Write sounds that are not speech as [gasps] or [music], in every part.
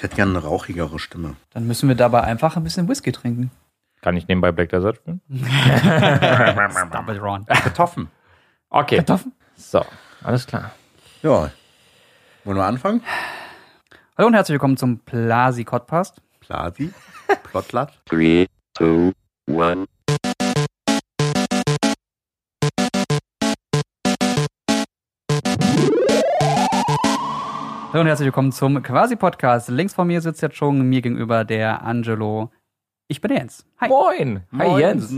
Ich hätte gerne eine rauchigere Stimme. Dann müssen wir dabei einfach ein bisschen Whisky trinken. Kann ich nebenbei Black Desert spielen? [laughs] Double Ron. Kartoffeln. Okay. Kartoffeln? So, alles klar. Ja. Wollen wir anfangen? Hallo und herzlich willkommen zum Plasi Podcast. Plasi? Plotlat? Three, two, one. Hallo und herzlich willkommen zum Quasi Podcast. Links von mir sitzt jetzt schon mir gegenüber der Angelo. Ich bin der Jens. Hi. Moin. Hi Jens.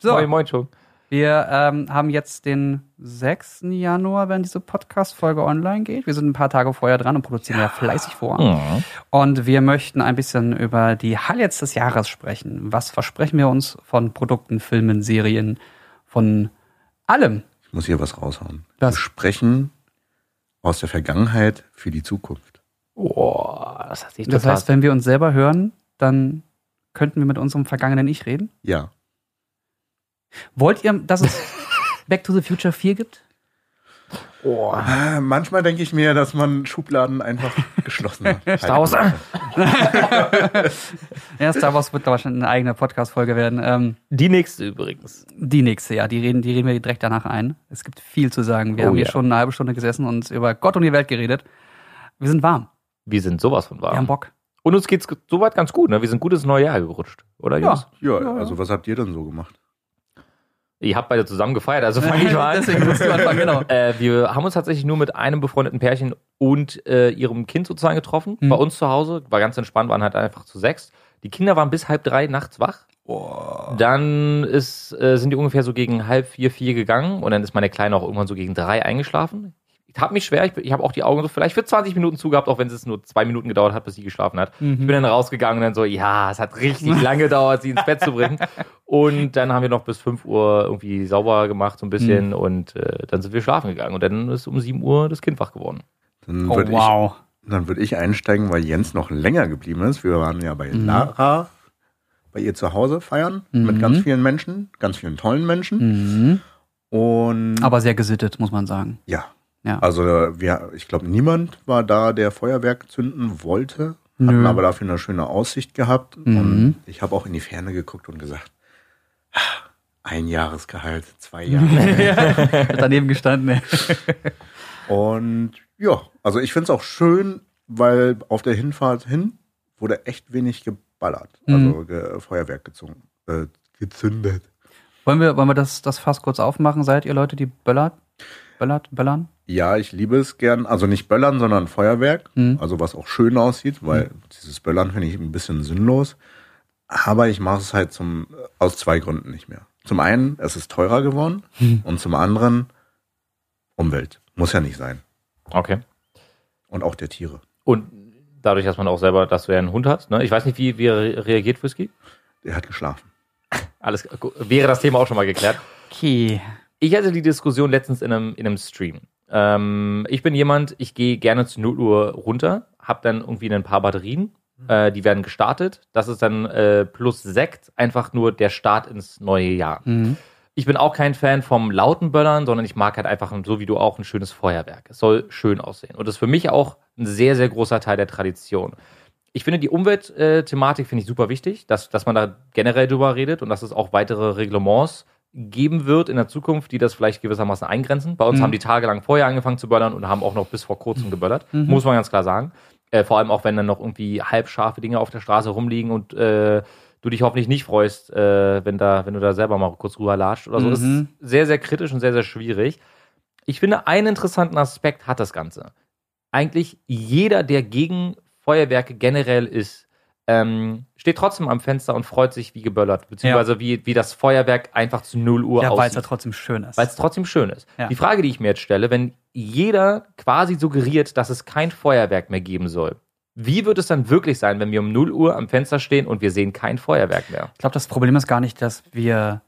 So, Moin, moin schon. wir ähm, haben jetzt den 6. Januar, wenn diese Podcast-Folge online geht. Wir sind ein paar Tage vorher dran und produzieren ja, fleißig vor. Mhm. Und wir möchten ein bisschen über die Highlights des Jahres sprechen. Was versprechen wir uns von Produkten, Filmen, Serien, von allem? Ich muss hier was raushauen. Was? Wir sprechen aus der Vergangenheit für die Zukunft. Oh, das hat sich Das heißt, wenn wir uns selber hören, dann könnten wir mit unserem vergangenen Ich reden. Ja. Wollt ihr, dass es [laughs] Back to the Future 4 gibt? Oh. Manchmal denke ich mir, dass man Schubladen einfach [laughs] geschlossen hat. Star Wars. [laughs] Ja, Star Wars wird wahrscheinlich eine eigene Podcast-Folge werden. Ähm, Die nächste übrigens. die nächste, ja, die reden, die reden wir direkt danach ein. Es gibt viel zu sagen. Wir Oh haben hier ja. schon eine halbe Stunde gesessen und über Gott und die Welt geredet. Wir sind warm. Wir sind sowas von Wir haben warm. Bock. Und uns geht's soweit ganz gut, ne? Wir sind gut ins neue Jahr gerutscht, oder Jungs? Ja, Ja, ja. also was habt ihr denn so gemacht? Ihr habt beide zusammen gefeiert, also fange ich [laughs] mal an. Deswegen musst du anfangen, genau. [laughs] Äh, wir haben uns tatsächlich nur mit einem befreundeten Pärchen und äh, ihrem Kind sozusagen getroffen. Mhm. Bei uns zu Hause. War ganz entspannt, waren halt einfach zu sechs. Die Kinder waren bis halb drei nachts wach. Dann ist, äh, sind die ungefähr so gegen halb vier, vier gegangen und dann ist meine Kleine auch irgendwann so gegen drei eingeschlafen. Ich habe mich schwer, ich, ich habe auch die Augen so vielleicht für 20 Minuten zugehabt, auch wenn es nur zwei Minuten gedauert hat, bis sie geschlafen hat. Ich bin dann rausgegangen und dann so, ja, es hat richtig [laughs] lange gedauert, sie ins Bett zu bringen. Und dann haben wir noch bis 5 Uhr irgendwie sauber gemacht, so ein bisschen, und äh, dann sind wir schlafen gegangen. Und dann ist um 7 Uhr das Kind wach geworden. Dann Oh, würde wow. ich, dann würd ich einsteigen, weil Jens noch länger geblieben ist. Wir waren ja bei Mhm. Lara, bei ihr zu Hause feiern, mit ganz vielen Menschen, ganz vielen tollen Menschen. Mhm. Und Aber sehr gesittet, muss man sagen. ja, Ja. also wir, ich glaube, niemand war da, der Feuerwerk zünden wollte, hatten Nö. aber dafür eine schöne Aussicht gehabt. Mhm. Und ich habe auch in die Ferne geguckt und gesagt, "Ah, ein Jahresgehalt, zwei Jahre. [laughs] Hat daneben gestanden. [laughs] Und ja, also ich finde es auch schön, weil auf der Hinfahrt hin wurde echt wenig geballert. Mhm. Also ge Feuerwerk gezogen, äh, gezündet. Wollen wir, wollen wir das, das Fass kurz aufmachen? Seid ihr Leute, die böllert? Böllert? Böllern? Ja, ich liebe es gern. Also nicht Böllern, sondern Feuerwerk. Mhm. Also was auch schön aussieht, weil dieses Böllern finde ich ein bisschen sinnlos. Aber ich mache es halt zum, aus zwei Gründen nicht mehr. Zum einen, es ist teurer geworden. Mhm. Und zum anderen, Umwelt. Muss ja nicht sein. Okay. Und auch der Tiere. Und dadurch, dass man auch selber, dass du ja einen Hund hast, ne? Ich weiß nicht, wie, wie er reagiert, Whisky. Der hat geschlafen. Alles wäre das Thema auch schon mal geklärt. Okay. Ich hatte die Diskussion letztens in einem, in einem Stream. Ähm, ich bin jemand, ich gehe gerne zu 0 Uhr runter, habe dann irgendwie ein paar Batterien, äh, die werden gestartet. Das ist dann äh, plus Sekt, einfach nur der Start ins neue Jahr. Mhm. Ich bin auch kein Fan vom lauten Böllern, sondern ich mag halt einfach, so wie du auch, ein schönes Feuerwerk. Es soll schön aussehen. Und das ist für mich auch ein sehr, sehr großer Teil der Tradition. Ich finde die Umweltthematik finde ich super wichtig, dass, dass man da generell drüber redet und dass es auch weitere Reglements geben wird in der Zukunft, die das vielleicht gewissermaßen eingrenzen. Bei uns Mhm. haben die tagelang vorher angefangen zu böllern und haben auch noch bis vor kurzem geböllert, muss man ganz klar sagen. Äh, vor allem auch, wenn dann noch irgendwie halbscharfe Dinge auf der Straße rumliegen und äh, du dich hoffentlich nicht freust, äh, wenn, da, wenn du da selber mal kurz rüber latscht oder so. Das Mhm. ist sehr, sehr kritisch und sehr, sehr schwierig. Ich finde, einen interessanten Aspekt hat das Ganze. Eigentlich jeder, der gegen Feuerwerke generell ist, ähm, steht trotzdem am Fenster und freut sich wie geböllert, beziehungsweise wie, wie das Feuerwerk einfach zu 0 Uhr Ja, weil es aussieht ja trotzdem schön ist. weil es trotzdem schön ist. Ja. Die Frage, die ich mir jetzt stelle, wenn jeder quasi suggeriert, dass es kein Feuerwerk mehr geben soll, wie wird es dann wirklich sein, wenn wir um 0 Uhr am Fenster stehen und wir sehen kein Feuerwerk mehr? Ich glaube, das Problem ist gar nicht, dass wir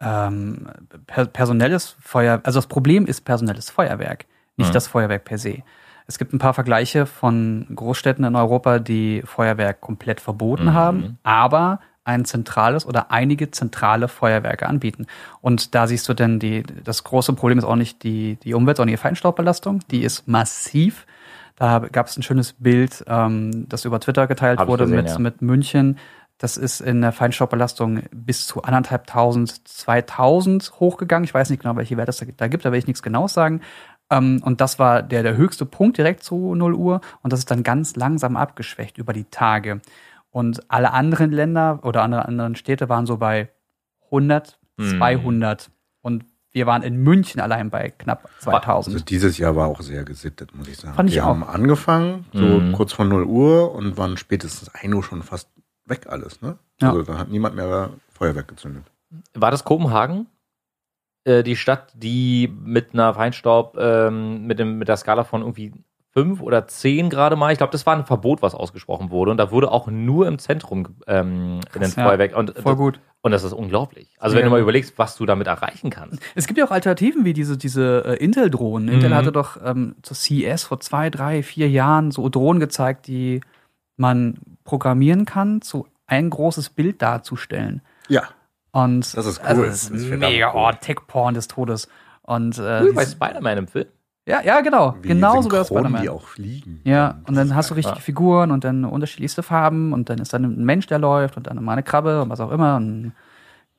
ähm, per personelles Feuer, also das Problem ist personelles Feuerwerk, nicht Mhm. das Feuerwerk per se. Es gibt ein paar Vergleiche von Großstädten in Europa, die Feuerwerk komplett verboten Mhm. haben, aber ein zentrales oder einige zentrale Feuerwerke anbieten. Und da siehst du denn, die, das große Problem ist auch nicht die, die Umwelt, sondern die Feinstaubbelastung. Die ist massiv. Da gab es ein schönes Bild, ähm, das über Twitter geteilt Hab wurde gesehen, mit, ja. mit München. Das ist in der Feinstaubbelastung bis zu anderthalbtausend, zweitausend hochgegangen. Ich weiß nicht genau, welche Werte es da gibt- da gibt, da will ich nichts Genaues sagen. Ähm, und das war der, der höchste Punkt direkt zu 0 Uhr. Und das ist dann ganz langsam abgeschwächt über die Tage. Und alle anderen Länder oder andere anderen Städte waren so bei 100, Hm. 200. Und wir waren in München allein bei knapp Also 2000. dieses Jahr war auch sehr gesittet, muss ich sagen. Fand ich die auch. haben angefangen, so Mhm. kurz vor 0 Uhr und waren spätestens 1 Uhr schon fast weg alles, ne? Ja. Also da hat niemand mehr Feuerwerk gezündet. War das Kopenhagen? Äh, die Stadt, die mit einer Feinstaub, ähm, mit, dem, mit der Skala von irgendwie fünf oder zehn gerade mal, ich glaube, das war ein Verbot, was ausgesprochen wurde. Und da wurde auch nur im Zentrum ähm, in den ja. Feuerwerk. Und, Voll gut. und das ist unglaublich. Also Ja. wenn du mal überlegst, was du damit erreichen kannst. Es gibt ja auch Alternativen wie diese, diese äh, Intel-Drohnen. Intel Mhm. hatte doch ähm, zur CES vor zwei, drei, vier Jahren so Drohnen gezeigt, die man programmieren kann, zu ein großes Bild darzustellen. Ja. Und Das ist cool. Also, Das das ist ist verdammt mega, cool. oh, Tech-Porn des Todes. Und äh, Cool, bei Spider-Man im Film. ja, ja, genau. Wie genau so bei Spider-Man. die auch fliegen. Ja, und dann hast du richtig richtige Figuren und dann unterschiedlichste Farben und dann ist dann ein Mensch, der läuft und dann mal eine Krabbe und was auch immer und ein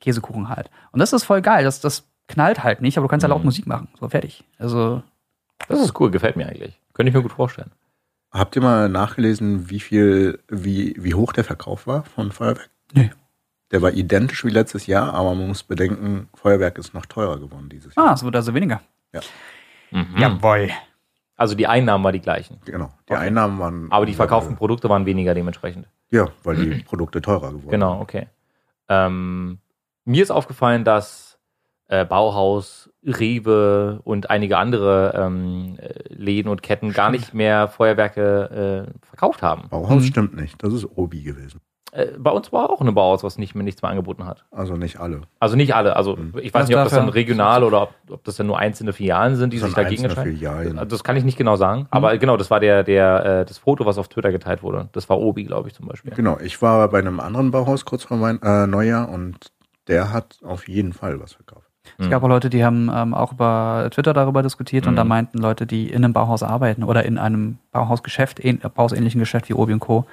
Käsekuchen halt. Und das ist voll geil. Das, das knallt halt nicht, aber du kannst ja laut Mhm. Musik machen. So, fertig. Also, Das ist cool, gefällt mir eigentlich. Könnte ich mir gut vorstellen. Habt ihr mal nachgelesen, wie viel, wie, wie hoch der Verkauf war von Feuerwerk? Nee. Der war identisch wie letztes Jahr, aber man muss bedenken, Feuerwerk ist noch teurer geworden dieses Jahr. ah, es wird also weniger. Mhm. Jawohl. Also die Einnahmen waren die gleichen. Genau. Die Okay. Einnahmen waren. Aber die verkauften Produkte waren weniger dementsprechend. Ja, weil die Produkte teurer geworden Genau, okay. Ähm, mir ist aufgefallen, dass äh, Bauhaus, Rewe und einige andere ähm, äh, Läden und Ketten gar nicht mehr Feuerwerke äh, verkauft haben. Bauhaus Mhm. stimmt nicht. Das ist Obi gewesen. Äh, bei uns war auch ein Bauhaus, was nicht mehr nichts mehr angeboten hat. Also nicht alle. Also nicht alle. Also Mhm. ich weiß Was nicht, ob das dann regional oder ob, ob das dann nur einzelne Filialen sind, die Das sich dagegen entscheiden. Filialen. Also das kann ich nicht genau sagen. Aber genau, das war der, der, äh, das Foto, was auf Twitter geteilt wurde. Das war Obi, glaube ich, zum Beispiel. Genau. Ich war bei einem anderen Bauhaus kurz vor mein, äh, Neujahr und der hat auf jeden Fall was verkauft. Es gab auch Leute, die haben ähm, auch über Twitter darüber diskutiert und Mhm. da meinten Leute, die in einem Bauhaus arbeiten oder in einem Bauhausgeschäft, ähn, bauhausähnlichen Geschäft wie Obi und Co.,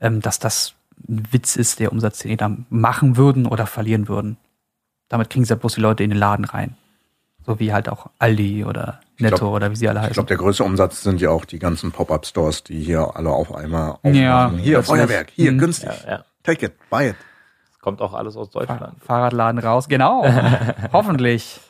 ähm, dass das ein Witz ist, der Umsatz, den die da machen würden oder verlieren würden. Damit kriegen sie ja bloß die Leute in den Laden rein. So wie halt auch Aldi oder Netto glaub- oder wie sie alle Ich heißen. glaube, der größte Umsatz sind ja auch die ganzen Pop-Up-Stores, die hier alle auf einmal aufmachen. Ja, hier. Feuerwerk, hier, Mhm. günstig. Ja, ja. Take it, buy it. Das kommt auch alles aus Fahr Deutschland. Fahrradladen raus, genau. [laughs] Hoffentlich.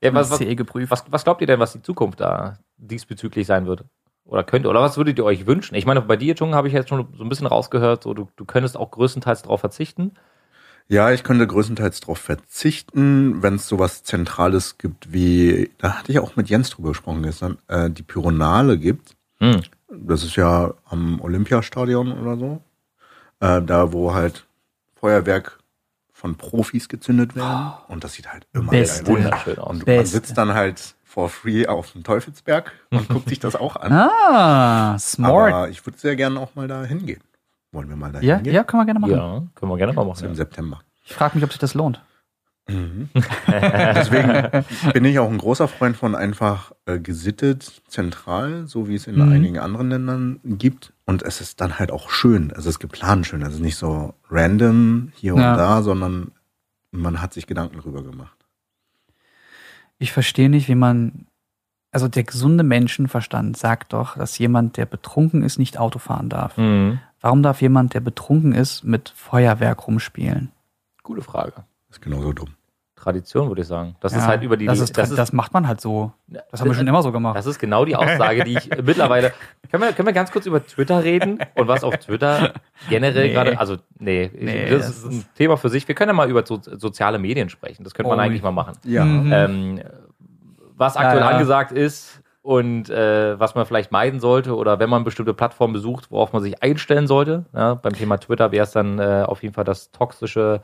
Ja, was, was, CE geprüft. was, was glaubt ihr denn, was die Zukunft da diesbezüglich sein wird? Oder könnte? Oder was würdet ihr euch wünschen? Ich meine, bei dir, Jung, habe ich jetzt schon so ein bisschen rausgehört, so, du, du könntest auch größtenteils darauf verzichten. Ja, ich könnte größtenteils darauf verzichten, wenn es sowas Zentrales gibt wie, da hatte ich auch mit Jens drüber gesprochen gestern, äh, die Pyronale gibt. Hm. Das ist ja am Olympiastadion oder so. Äh, da, wo halt Feuerwerk von Profis gezündet werden. Und das sieht halt immer. Wunderschön aus. Und man Beste. sitzt dann halt for free auf dem Teufelsberg und guckt sich das auch an. [laughs] Ah, smart. Aber ich würde sehr gerne auch mal da hingehen. Wollen wir mal da Ja, hingehen? ja, können wir gerne machen. Ja, können wir gerne mal Das ist im machen. September. Ich frage mich, ob sich das lohnt. Mhm. [laughs] Deswegen bin ich auch ein großer Freund von einfach äh, gesittet, zentral, so wie es in Mhm. einigen anderen Ländern gibt. Und es ist dann halt auch schön. Es ist geplant schön. Es ist nicht so random hier Ja. und da, sondern man hat sich Gedanken drüber gemacht. Ich verstehe nicht, wie man. Also der gesunde Menschenverstand sagt doch, dass jemand, der betrunken ist, nicht Auto fahren darf. Mhm. Warum darf jemand, der betrunken ist, mit Feuerwerk rumspielen? Gute Frage. ist genauso dumm. Tradition, würde ich sagen. Das Ja, ist halt über die. Das, ist, das, macht man halt so. Das haben wir schon immer so gemacht. Das ist genau die Aussage, die ich [laughs] mittlerweile. Können wir, können wir ganz kurz über Twitter reden und was auf Twitter generell Nee. gerade. Also, nee, Nee, das, das ist ein ist- Thema für sich. Wir können ja mal über so, soziale Medien sprechen. Das könnte man Oh, eigentlich mal machen. Ja. Mhm. Ähm, was aktuell Ja, ja. angesagt ist und äh, was man vielleicht meiden sollte oder wenn man bestimmte Plattformen besucht, worauf man sich einstellen sollte. Ja, beim Thema Twitter wäre es dann äh, auf jeden Fall das toxische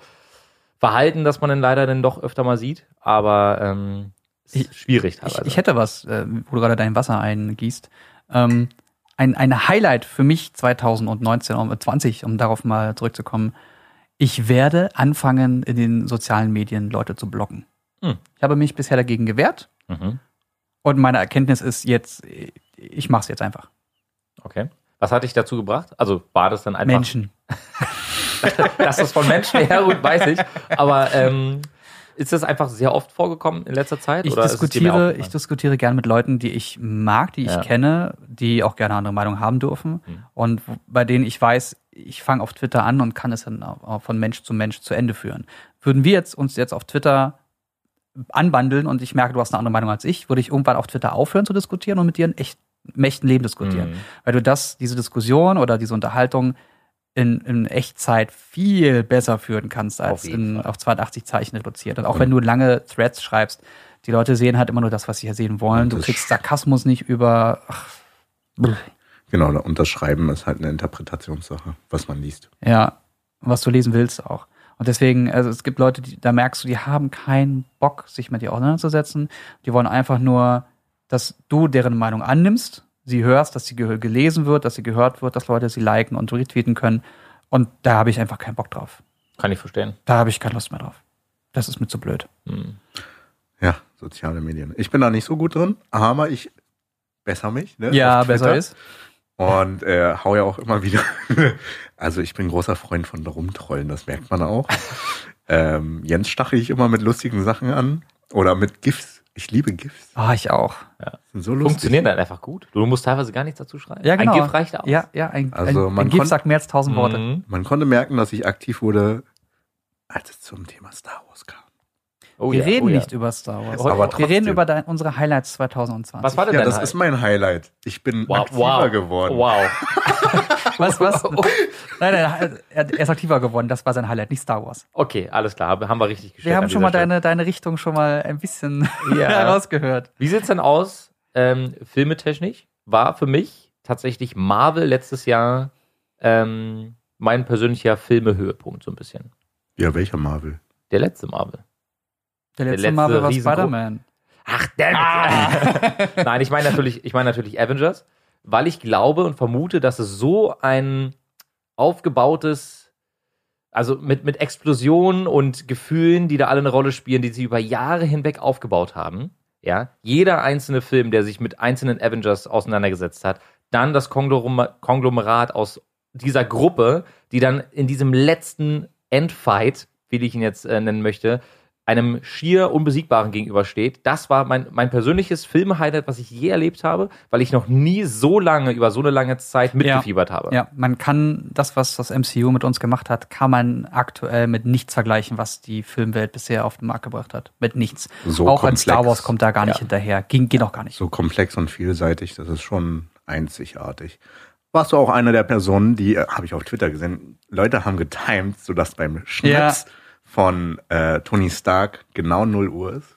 Verhalten, das man dann leider dann doch öfter mal sieht. Aber ähm, ist schwierig Ich, teilweise. ich hätte was, äh, wo du gerade dein Wasser eingießt. Ähm, ein, ein Highlight für mich 2019, um 20, um darauf mal zurückzukommen. Ich werde anfangen, in den sozialen Medien Leute zu blocken. Hm. Ich habe mich bisher dagegen gewehrt mhm. und meine Erkenntnis ist jetzt, ich mache es jetzt einfach. Okay. Was hat dich dazu gebracht? Also war das dann einfach. Menschen. [laughs] [laughs] Dass das von Menschen herrührt, weiß ich. Aber ähm, ist das einfach sehr oft vorgekommen in letzter Zeit? Ich diskutiere, ich diskutiere gern mit Leuten, die ich mag, die ich Ja. kenne, die auch gerne andere Meinung haben dürfen Mhm. und bei denen ich weiß, ich fange auf Twitter an und kann es dann von Mensch zu Mensch zu Ende führen. Würden wir jetzt uns jetzt auf Twitter anbandeln und ich merke, du hast eine andere Meinung als ich, würde ich irgendwann auf Twitter aufhören zu diskutieren und mit dir in echt, im echten Leben diskutieren. Mhm. Weil du das, diese Diskussion oder diese Unterhaltung in, in Echtzeit viel besser führen kannst Auf als jeden in, auf 280 Zeichen reduziert. Und auch wenn du lange Threads schreibst, die Leute sehen halt immer nur das, was sie hier sehen wollen. Du kriegst Sarkasmus nicht über. Ach. Genau, und das Schreiben ist halt eine Interpretationssache, was man liest. ja, was du lesen willst auch. Und deswegen, also es gibt Leute, die, da merkst du, die haben keinen Bock, sich mit dir auseinanderzusetzen. Die wollen einfach nur, dass du deren Meinung annimmst, sie hörst, dass sie ge gelesen wird, dass sie gehört wird, dass Leute sie liken und retweeten können. Und da habe ich einfach keinen Bock drauf. Kann ich verstehen. Da habe ich keine Lust mehr drauf. Das ist mir zu blöd. Mhm. Ja, soziale Medien. Ich bin da nicht so gut drin, aber ich besser mich. Ne, Ja, besser ist. Und äh, hau ja auch immer wieder. [laughs] also ich bin großer Freund von Rumtrollen, das merkt man auch. [laughs] ähm, Jens stachel ich immer mit lustigen Sachen an. Oder mit GIFs. Ich liebe GIFs. Ah, ich auch. Sind so lustig. Funktioniert dann einfach gut. Du musst teilweise gar nichts dazu schreiben. Ja, genau. Ein GIF reicht aus. Ja, ja, ein, Also ein, man ein GIF sagt mehr als tausend Worte. Mhm. Man konnte merken, dass ich aktiv wurde, als es zum Thema Star Wars kam. Oh, wir ja, reden oh, ja. nicht über Star Wars. Aber wir trotzdem. reden über dein, unsere Highlights 2020. Was war denn Ja, dein das Highlight? ist mein Highlight. Ich bin Wow, aktiver wow, geworden. Wow. [laughs] Was, was? [laughs] nein, nein, er ist aktiver geworden. Das war sein Highlight, nicht Star Wars. Okay, alles klar. Haben wir richtig gestellt. Wir haben schon mal Stelle. deine, deine Richtung schon mal ein bisschen [laughs] Ja. herausgehört. Wie sieht's denn aus, ähm, filmetechnisch? War für mich tatsächlich Marvel letztes Jahr ähm, mein persönlicher Filmehöhepunkt so ein bisschen. Ja, welcher Marvel? Der letzte Marvel. Der letzte, letzte Marvel war Spider-Man. Ach, damn [laughs] Nein, ich meine natürlich, ich meine natürlich Avengers, weil ich glaube und vermute, dass es so ein aufgebautes, also mit, mit Explosionen und Gefühlen, die da alle eine Rolle spielen, die sie über Jahre hinweg aufgebaut haben. Ja, jeder einzelne Film, der sich mit einzelnen Avengers auseinandergesetzt hat, dann das Konglom- Konglomerat aus dieser Gruppe, die dann in diesem letzten Endfight, wie ich ihn jetzt äh, nennen möchte, einem schier Unbesiegbaren gegenübersteht. Das war mein, mein persönliches Filmhighlight, was ich je erlebt habe, weil ich noch nie so lange, über so eine lange Zeit mitgefiebert habe. Ja, man kann das, was das MCU mit uns gemacht hat, kann man aktuell mit nichts vergleichen, was die Filmwelt bisher auf den Markt gebracht hat. Mit nichts. So auch ein komplex. Star Wars kommt da gar nicht Ja. hinterher. Ging, geht auch gar nicht. So komplex und vielseitig, das ist schon einzigartig. Warst du auch eine der Personen, die, äh, habe ich auf Twitter gesehen, Leute haben getimed, sodass beim Schnitt von äh, Tony Stark genau 0 Uhr ist?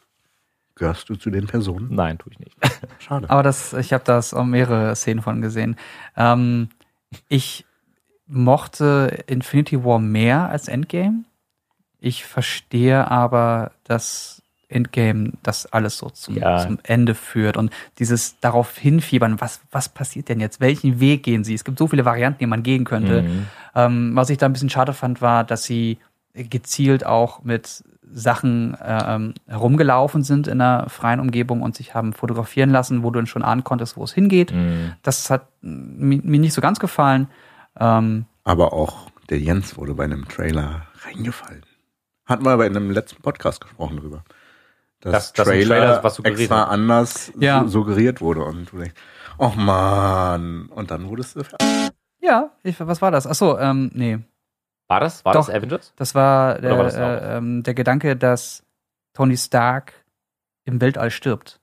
Gehörst du zu den Personen? Nein, tue ich nicht. [laughs] Schade. Aber das, ich habe das auch mehrere Szenen von gesehen. Ähm, ich mochte Infinity War mehr als Endgame. Ich verstehe aber, dass Endgame das alles so zum, Ja. zum Ende führt und dieses darauf hinfiebern, was, was passiert denn jetzt? Welchen Weg gehen sie? Es gibt so viele Varianten, die man gehen könnte. Mhm. Ähm, was ich da ein bisschen schade fand, war, dass sie gezielt auch mit Sachen ähm, herumgelaufen sind in einer freien Umgebung und sich haben fotografieren lassen, wo du dann schon ahnen konntest, wo es hingeht. Mhm. Das hat mi- mir nicht so ganz gefallen. Ähm, Aber auch der Jens wurde bei einem Trailer reingefallen. Hatten wir aber in einem letzten Podcast gesprochen drüber. Dass- ein Trailer, Trailer was suggeriert extra hat. anders Ja. su- suggeriert wurde. Und du denkst, oh man. Und dann wurdest du ja, ich, was war das? Achso, ähm, nee. War das? War Doch. das Avengers? Das war, Oder war das der, äh, der Gedanke, dass Tony Stark im Weltall stirbt.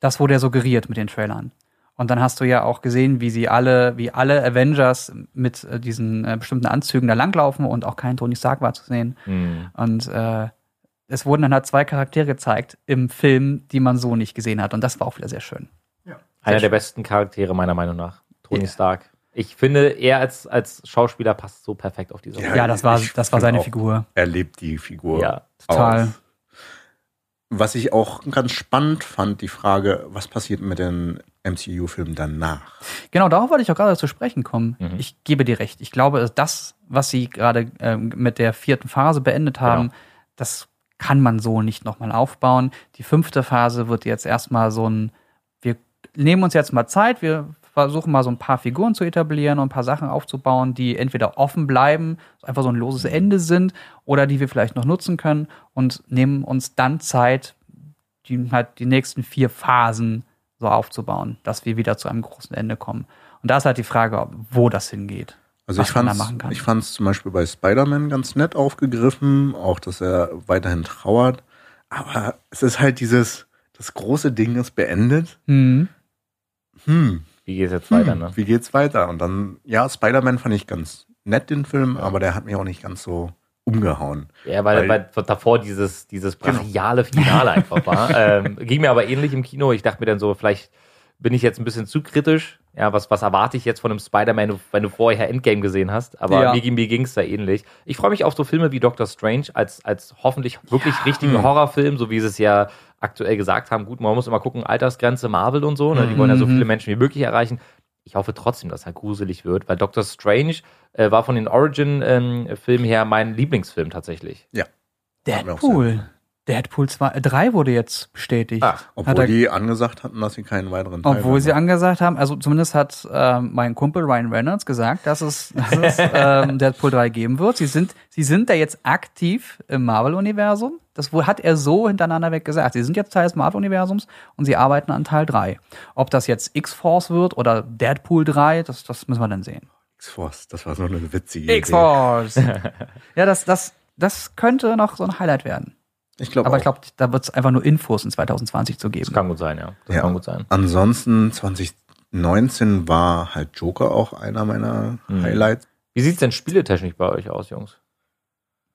Das wurde ja suggeriert mit den Trailern. Und dann hast du ja auch gesehen, wie sie alle, wie alle Avengers mit äh, diesen äh, bestimmten Anzügen da langlaufen und auch kein Tony Stark war zu sehen. Mhm. Und äh, es wurden dann halt zwei Charaktere gezeigt im Film, die man so nicht gesehen hat. Und das war auch wieder sehr schön. Einer der besten Charaktere meiner Meinung nach. Tony Ja. Stark. Ich finde, er als, als Schauspieler passt so perfekt auf diese Ja, Rolle. Ja, das war, das war seine auch- Figur. Er lebt die Figur. Ja, total. Aus. Was ich auch ganz spannend fand, die Frage, was passiert mit den MCU-Filmen danach? Genau, darauf wollte ich auch gerade zu sprechen kommen. Mhm. Ich gebe dir recht. Ich glaube, das, was sie gerade ähm, mit der vierten Phase beendet haben, Genau. das kann man so nicht nochmal aufbauen. Die fünfte Phase wird jetzt erstmal so ein, wir nehmen uns jetzt mal Zeit, wir versuchen mal so ein paar Figuren zu etablieren und ein paar Sachen aufzubauen, die entweder offen bleiben, einfach so ein loses Ende sind, oder die wir vielleicht noch nutzen können und nehmen uns dann Zeit, die halt die nächsten vier Phasen so aufzubauen, dass wir wieder zu einem großen Ende kommen. Und da ist halt die Frage, wo das hingeht. Also ich ich fand's zum Beispiel bei Spider-Man ganz nett aufgegriffen, auch dass er weiterhin trauert. Aber es ist halt dieses, das große Ding ist beendet. Mhm. Hm, Wie geht's jetzt hm weiter, ne? wie geht's weiter? Und dann, ja, Spider-Man fand ich ganz nett, den Film, aber der hat mich auch nicht ganz so umgehauen. Ja, weil, Weil- weil davor dieses, dieses Genau. brachiale Finale einfach war. [laughs] ähm, ging mir aber ähnlich im Kino. Ich dachte mir dann so, vielleicht bin ich jetzt ein bisschen zu kritisch. Ja, was, was erwarte ich jetzt von einem Spider-Man, wenn du vorher Endgame gesehen hast? Aber Ja. mir, mir ging es da ähnlich. Ich freue mich auf so Filme wie Doctor Strange als, als hoffentlich wirklich richtigen Hm. Horrorfilm, so wie sie es ja aktuell gesagt haben. Gut, man muss immer gucken, Altersgrenze Marvel und so. Ne? Die wollen ja so Mhm. viele Menschen wie möglich erreichen. Ich hoffe trotzdem, dass er gruselig wird, weil Doctor Strange äh, war von den Origin-Filmen her mein Lieblingsfilm tatsächlich. Sehr Deadpool. Deadpool 2, äh, 3 wurde jetzt bestätigt. Ach, Obwohl er- die angesagt hatten, dass sie keinen weiteren Teil Obwohl sie angesagt haben, also zumindest hat ähm, mein Kumpel Ryan Reynolds gesagt, dass es, [laughs] dass es ähm, Deadpool 3 geben wird. Sie sind, sie sind da jetzt aktiv im Marvel-Universum. Das hat er so hintereinander weg gesagt. Sie sind jetzt Teil des Marvel-Universums und sie arbeiten an Teil 3. Ob das jetzt X-Force wird oder Deadpool 3, das, das müssen wir dann sehen. X-Force, das war so eine witzige Idee. X-Force! [laughs] ja, das, das, das könnte noch so ein Highlight werden. Ich glaube Aber auch. ich glaube, da wird es einfach nur Infos in 2020 zu Das geben. kann gut sein, ja. Das Ja. kann gut sein. Ansonsten 2019 war halt Joker auch einer meiner Mhm. Highlights. Wie sieht's denn spieletechnisch bei euch aus, Jungs?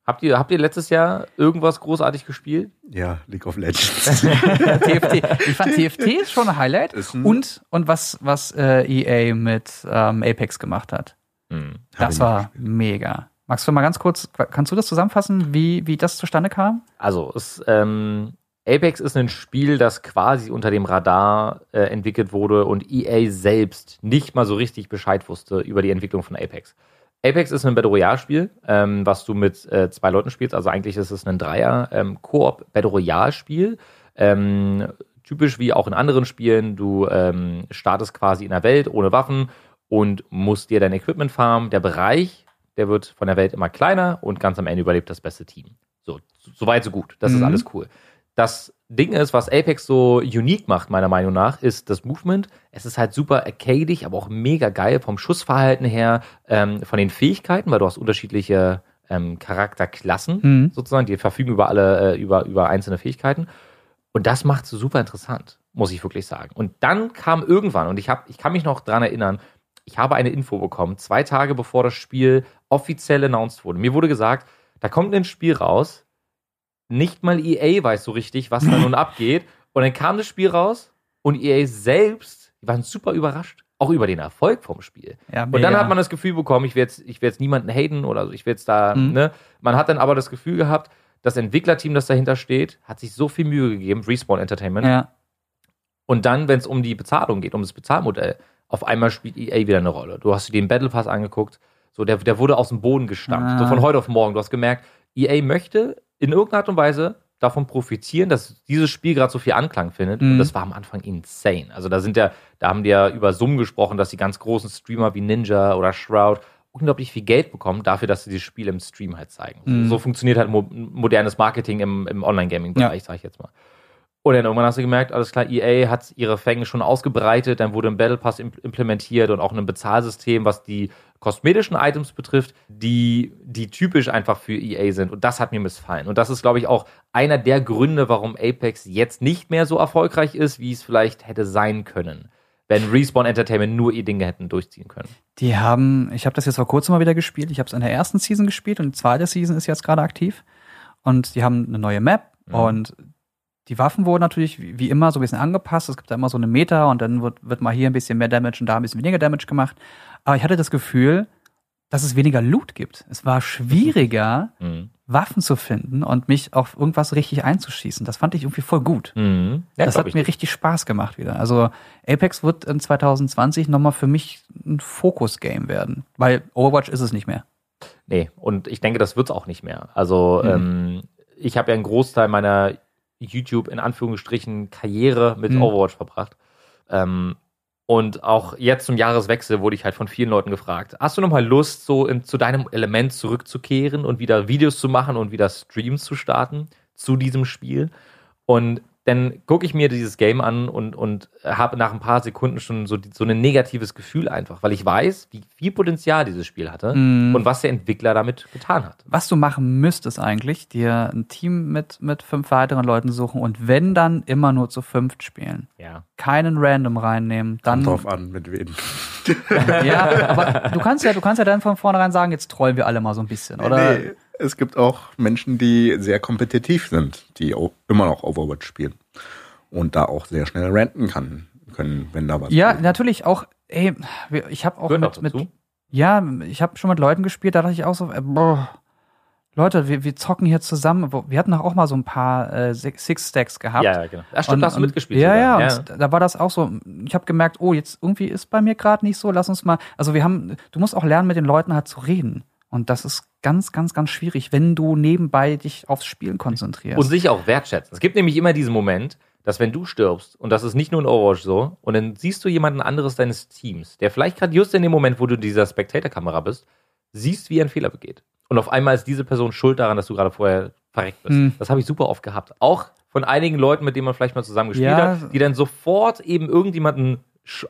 Habt ihr, habt ihr letztes Jahr irgendwas großartig gespielt? Ja, League of Legends. [laughs] TFT. Ich fand TFT ist schon ein Highlight. Ein- Und, und was, was äh, EA mit ähm, Apex gemacht hat. Hm. Hab Das war mega. Magst du mal ganz kurz, kannst du das zusammenfassen, wie, wie das zustande kam? Also, es, ähm, Apex ist ein Spiel, das quasi unter dem Radar äh, entwickelt wurde und EA selbst nicht mal so richtig Bescheid wusste über die Entwicklung von Apex. Apex ist ein Battle Royale-Spiel, ähm, was du mit äh, zwei Leuten spielst. Also eigentlich ist es ein Dreier ähm, Royale-Spiel. Ähm, typisch wie auch in anderen Spielen, du ähm, startest quasi in der Welt ohne Waffen und musst dir dein Equipment farmen. Der Bereich, der wird von der Welt immer kleiner und ganz am Ende überlebt das beste Team. So, so weit, so gut. Das ist Mhm. alles cool. Das Ding ist, was Apex so unique macht, meiner Meinung nach, ist das Movement. Es ist halt super arcadig, aber auch mega geil vom Schussverhalten her, ähm, von den Fähigkeiten, weil du hast unterschiedliche ähm, Charakterklassen Mhm. sozusagen, die verfügen über alle, äh, über, über einzelne Fähigkeiten. Und das macht es super interessant, muss ich wirklich sagen. Und dann kam irgendwann, und ich, hab, ich kann mich noch dran erinnern, ich habe eine Info bekommen, zwei Tage bevor das Spiel offiziell announced wurde. Mir wurde gesagt, da kommt ein Spiel raus, nicht mal EA weiß so richtig, was da [laughs] nun abgeht. Und dann kam das Spiel raus und EA selbst, die waren super überrascht, auch über den Erfolg vom Spiel. Ja, Und dann hat man das Gefühl bekommen, ich will jetzt, ich will jetzt niemanden haten oder so, ich will jetzt da, Mhm. ne? Man hat dann aber das Gefühl gehabt, das Entwicklerteam, das dahinter steht, hat sich so viel Mühe gegeben, Respawn Entertainment. ja. Und dann, wenn es um die Bezahlung geht, um das Bezahlmodell, auf einmal spielt EA wieder eine Rolle. Du hast dir den Battle Pass angeguckt, so der, der wurde aus dem Boden gestampft, Ah. so von heute auf morgen. Du hast gemerkt, EA möchte in irgendeiner Art und Weise davon profitieren, dass dieses Spiel gerade so viel Anklang findet. Mhm. Und das war am Anfang insane. Also da sind ja, da haben die ja über Summen gesprochen, dass die ganz großen Streamer wie Ninja oder Shroud unglaublich viel Geld bekommen dafür, dass sie dieses Spiel im Stream halt zeigen. Mhm. So funktioniert halt mo modernes Marketing im, im Online-Gaming-Bereich, Ja. sag ich jetzt mal. Und dann irgendwann hast du gemerkt, alles klar, EA hat ihre Fänge schon ausgebreitet, dann wurde ein Battle Pass imp- implementiert und auch ein Bezahlsystem, was die kosmetischen Items betrifft, die, die typisch einfach für EA sind. Und das hat mir missfallen. Und das ist, glaube ich, auch einer der Gründe, warum Apex jetzt nicht mehr so erfolgreich ist, wie es vielleicht hätte sein können, wenn Respawn Entertainment nur ihr Dinge hätten durchziehen können. Die haben, ich habe das jetzt vor kurzem mal wieder gespielt. Ich habe es in der ersten Season gespielt und die zweite Season ist jetzt gerade aktiv. Und die haben eine neue Map Mhm. und die Waffen wurden natürlich wie immer so ein bisschen angepasst. Es gibt da immer so eine Meta und dann wird, wird mal hier ein bisschen mehr Damage und da ein bisschen weniger Damage gemacht. Aber ich hatte das Gefühl, dass es weniger Loot gibt. Es war schwieriger, [laughs] Mhm. Waffen zu finden und mich auf irgendwas richtig einzuschießen. Das fand ich irgendwie voll gut. Mhm. Ja, das hat mir dir. richtig Spaß gemacht wieder. Also Apex wird in 2020 nochmal für mich ein Fokus-Game werden, weil Overwatch ist es nicht mehr. Nee, und ich denke, das wird's auch nicht mehr. Also, Mhm. ähm, ich habe ja einen Großteil meiner YouTube in Anführungsstrichen Karriere mit Mhm. Overwatch verbracht. Ähm, Und auch jetzt zum Jahreswechsel wurde ich halt von vielen Leuten gefragt, hast du noch mal Lust, so in, zu deinem Element zurückzukehren und wieder Videos zu machen und wieder Streams zu starten zu diesem Spiel? Und dann gucke ich mir dieses Game an und, und habe nach ein paar Sekunden schon so, so ein negatives Gefühl einfach, weil ich weiß, wie viel Potenzial dieses Spiel hatte Mm. und was der Entwickler damit getan hat. Was du machen müsstest eigentlich, dir ein Team mit, mit fünf weiteren Leuten suchen und wenn dann immer nur zu fünft spielen. Ja. Keinen Random reinnehmen, dann. Kommt drauf an, mit wem. [laughs] Ja, aber du kannst ja, du kannst ja dann von vornherein sagen, jetzt trollen wir alle mal so ein bisschen, oder? Nee, es gibt auch Menschen, die sehr kompetitiv sind, die auch immer noch Overwatch spielen. Und da auch sehr schnell ranten kann, können, wenn da was Ja, geht. natürlich auch, ey, ich habe auch Gehört mit, auch mit dazu. ja, ich habe schon mit Leuten gespielt, da dachte ich auch so, äh, boah, Leute, wir, wir zocken hier zusammen. Wir hatten doch auch mal so ein paar äh, Six Stacks gehabt. Ja, ja, genau. Ach, stimmt, Und- da hast du und- mitgespielt. Ja, sogar. ja, und da war das auch so. Ich habe gemerkt, oh, jetzt irgendwie ist bei mir gerade nicht so. Lass uns mal. Also wir haben, du musst auch lernen, mit den Leuten halt zu reden. Und das ist ganz, ganz, ganz schwierig, wenn du nebenbei dich aufs Spielen konzentrierst. Und sich auch wertschätzen. Es gibt nämlich immer diesen Moment, dass wenn du stirbst, und das ist nicht nur in Overwatch so, und dann siehst du jemanden anderes deines Teams, der vielleicht gerade just in dem Moment, wo du in dieser Spectator-Kamera bist, siehst, wie er einen Fehler begeht. Und auf einmal ist diese Person schuld daran, dass du gerade vorher verreckt bist. Mhm. Das habe ich super oft gehabt. Auch von einigen Leuten, mit denen man vielleicht mal zusammen gespielt Ja. hat, die dann sofort eben irgendjemanden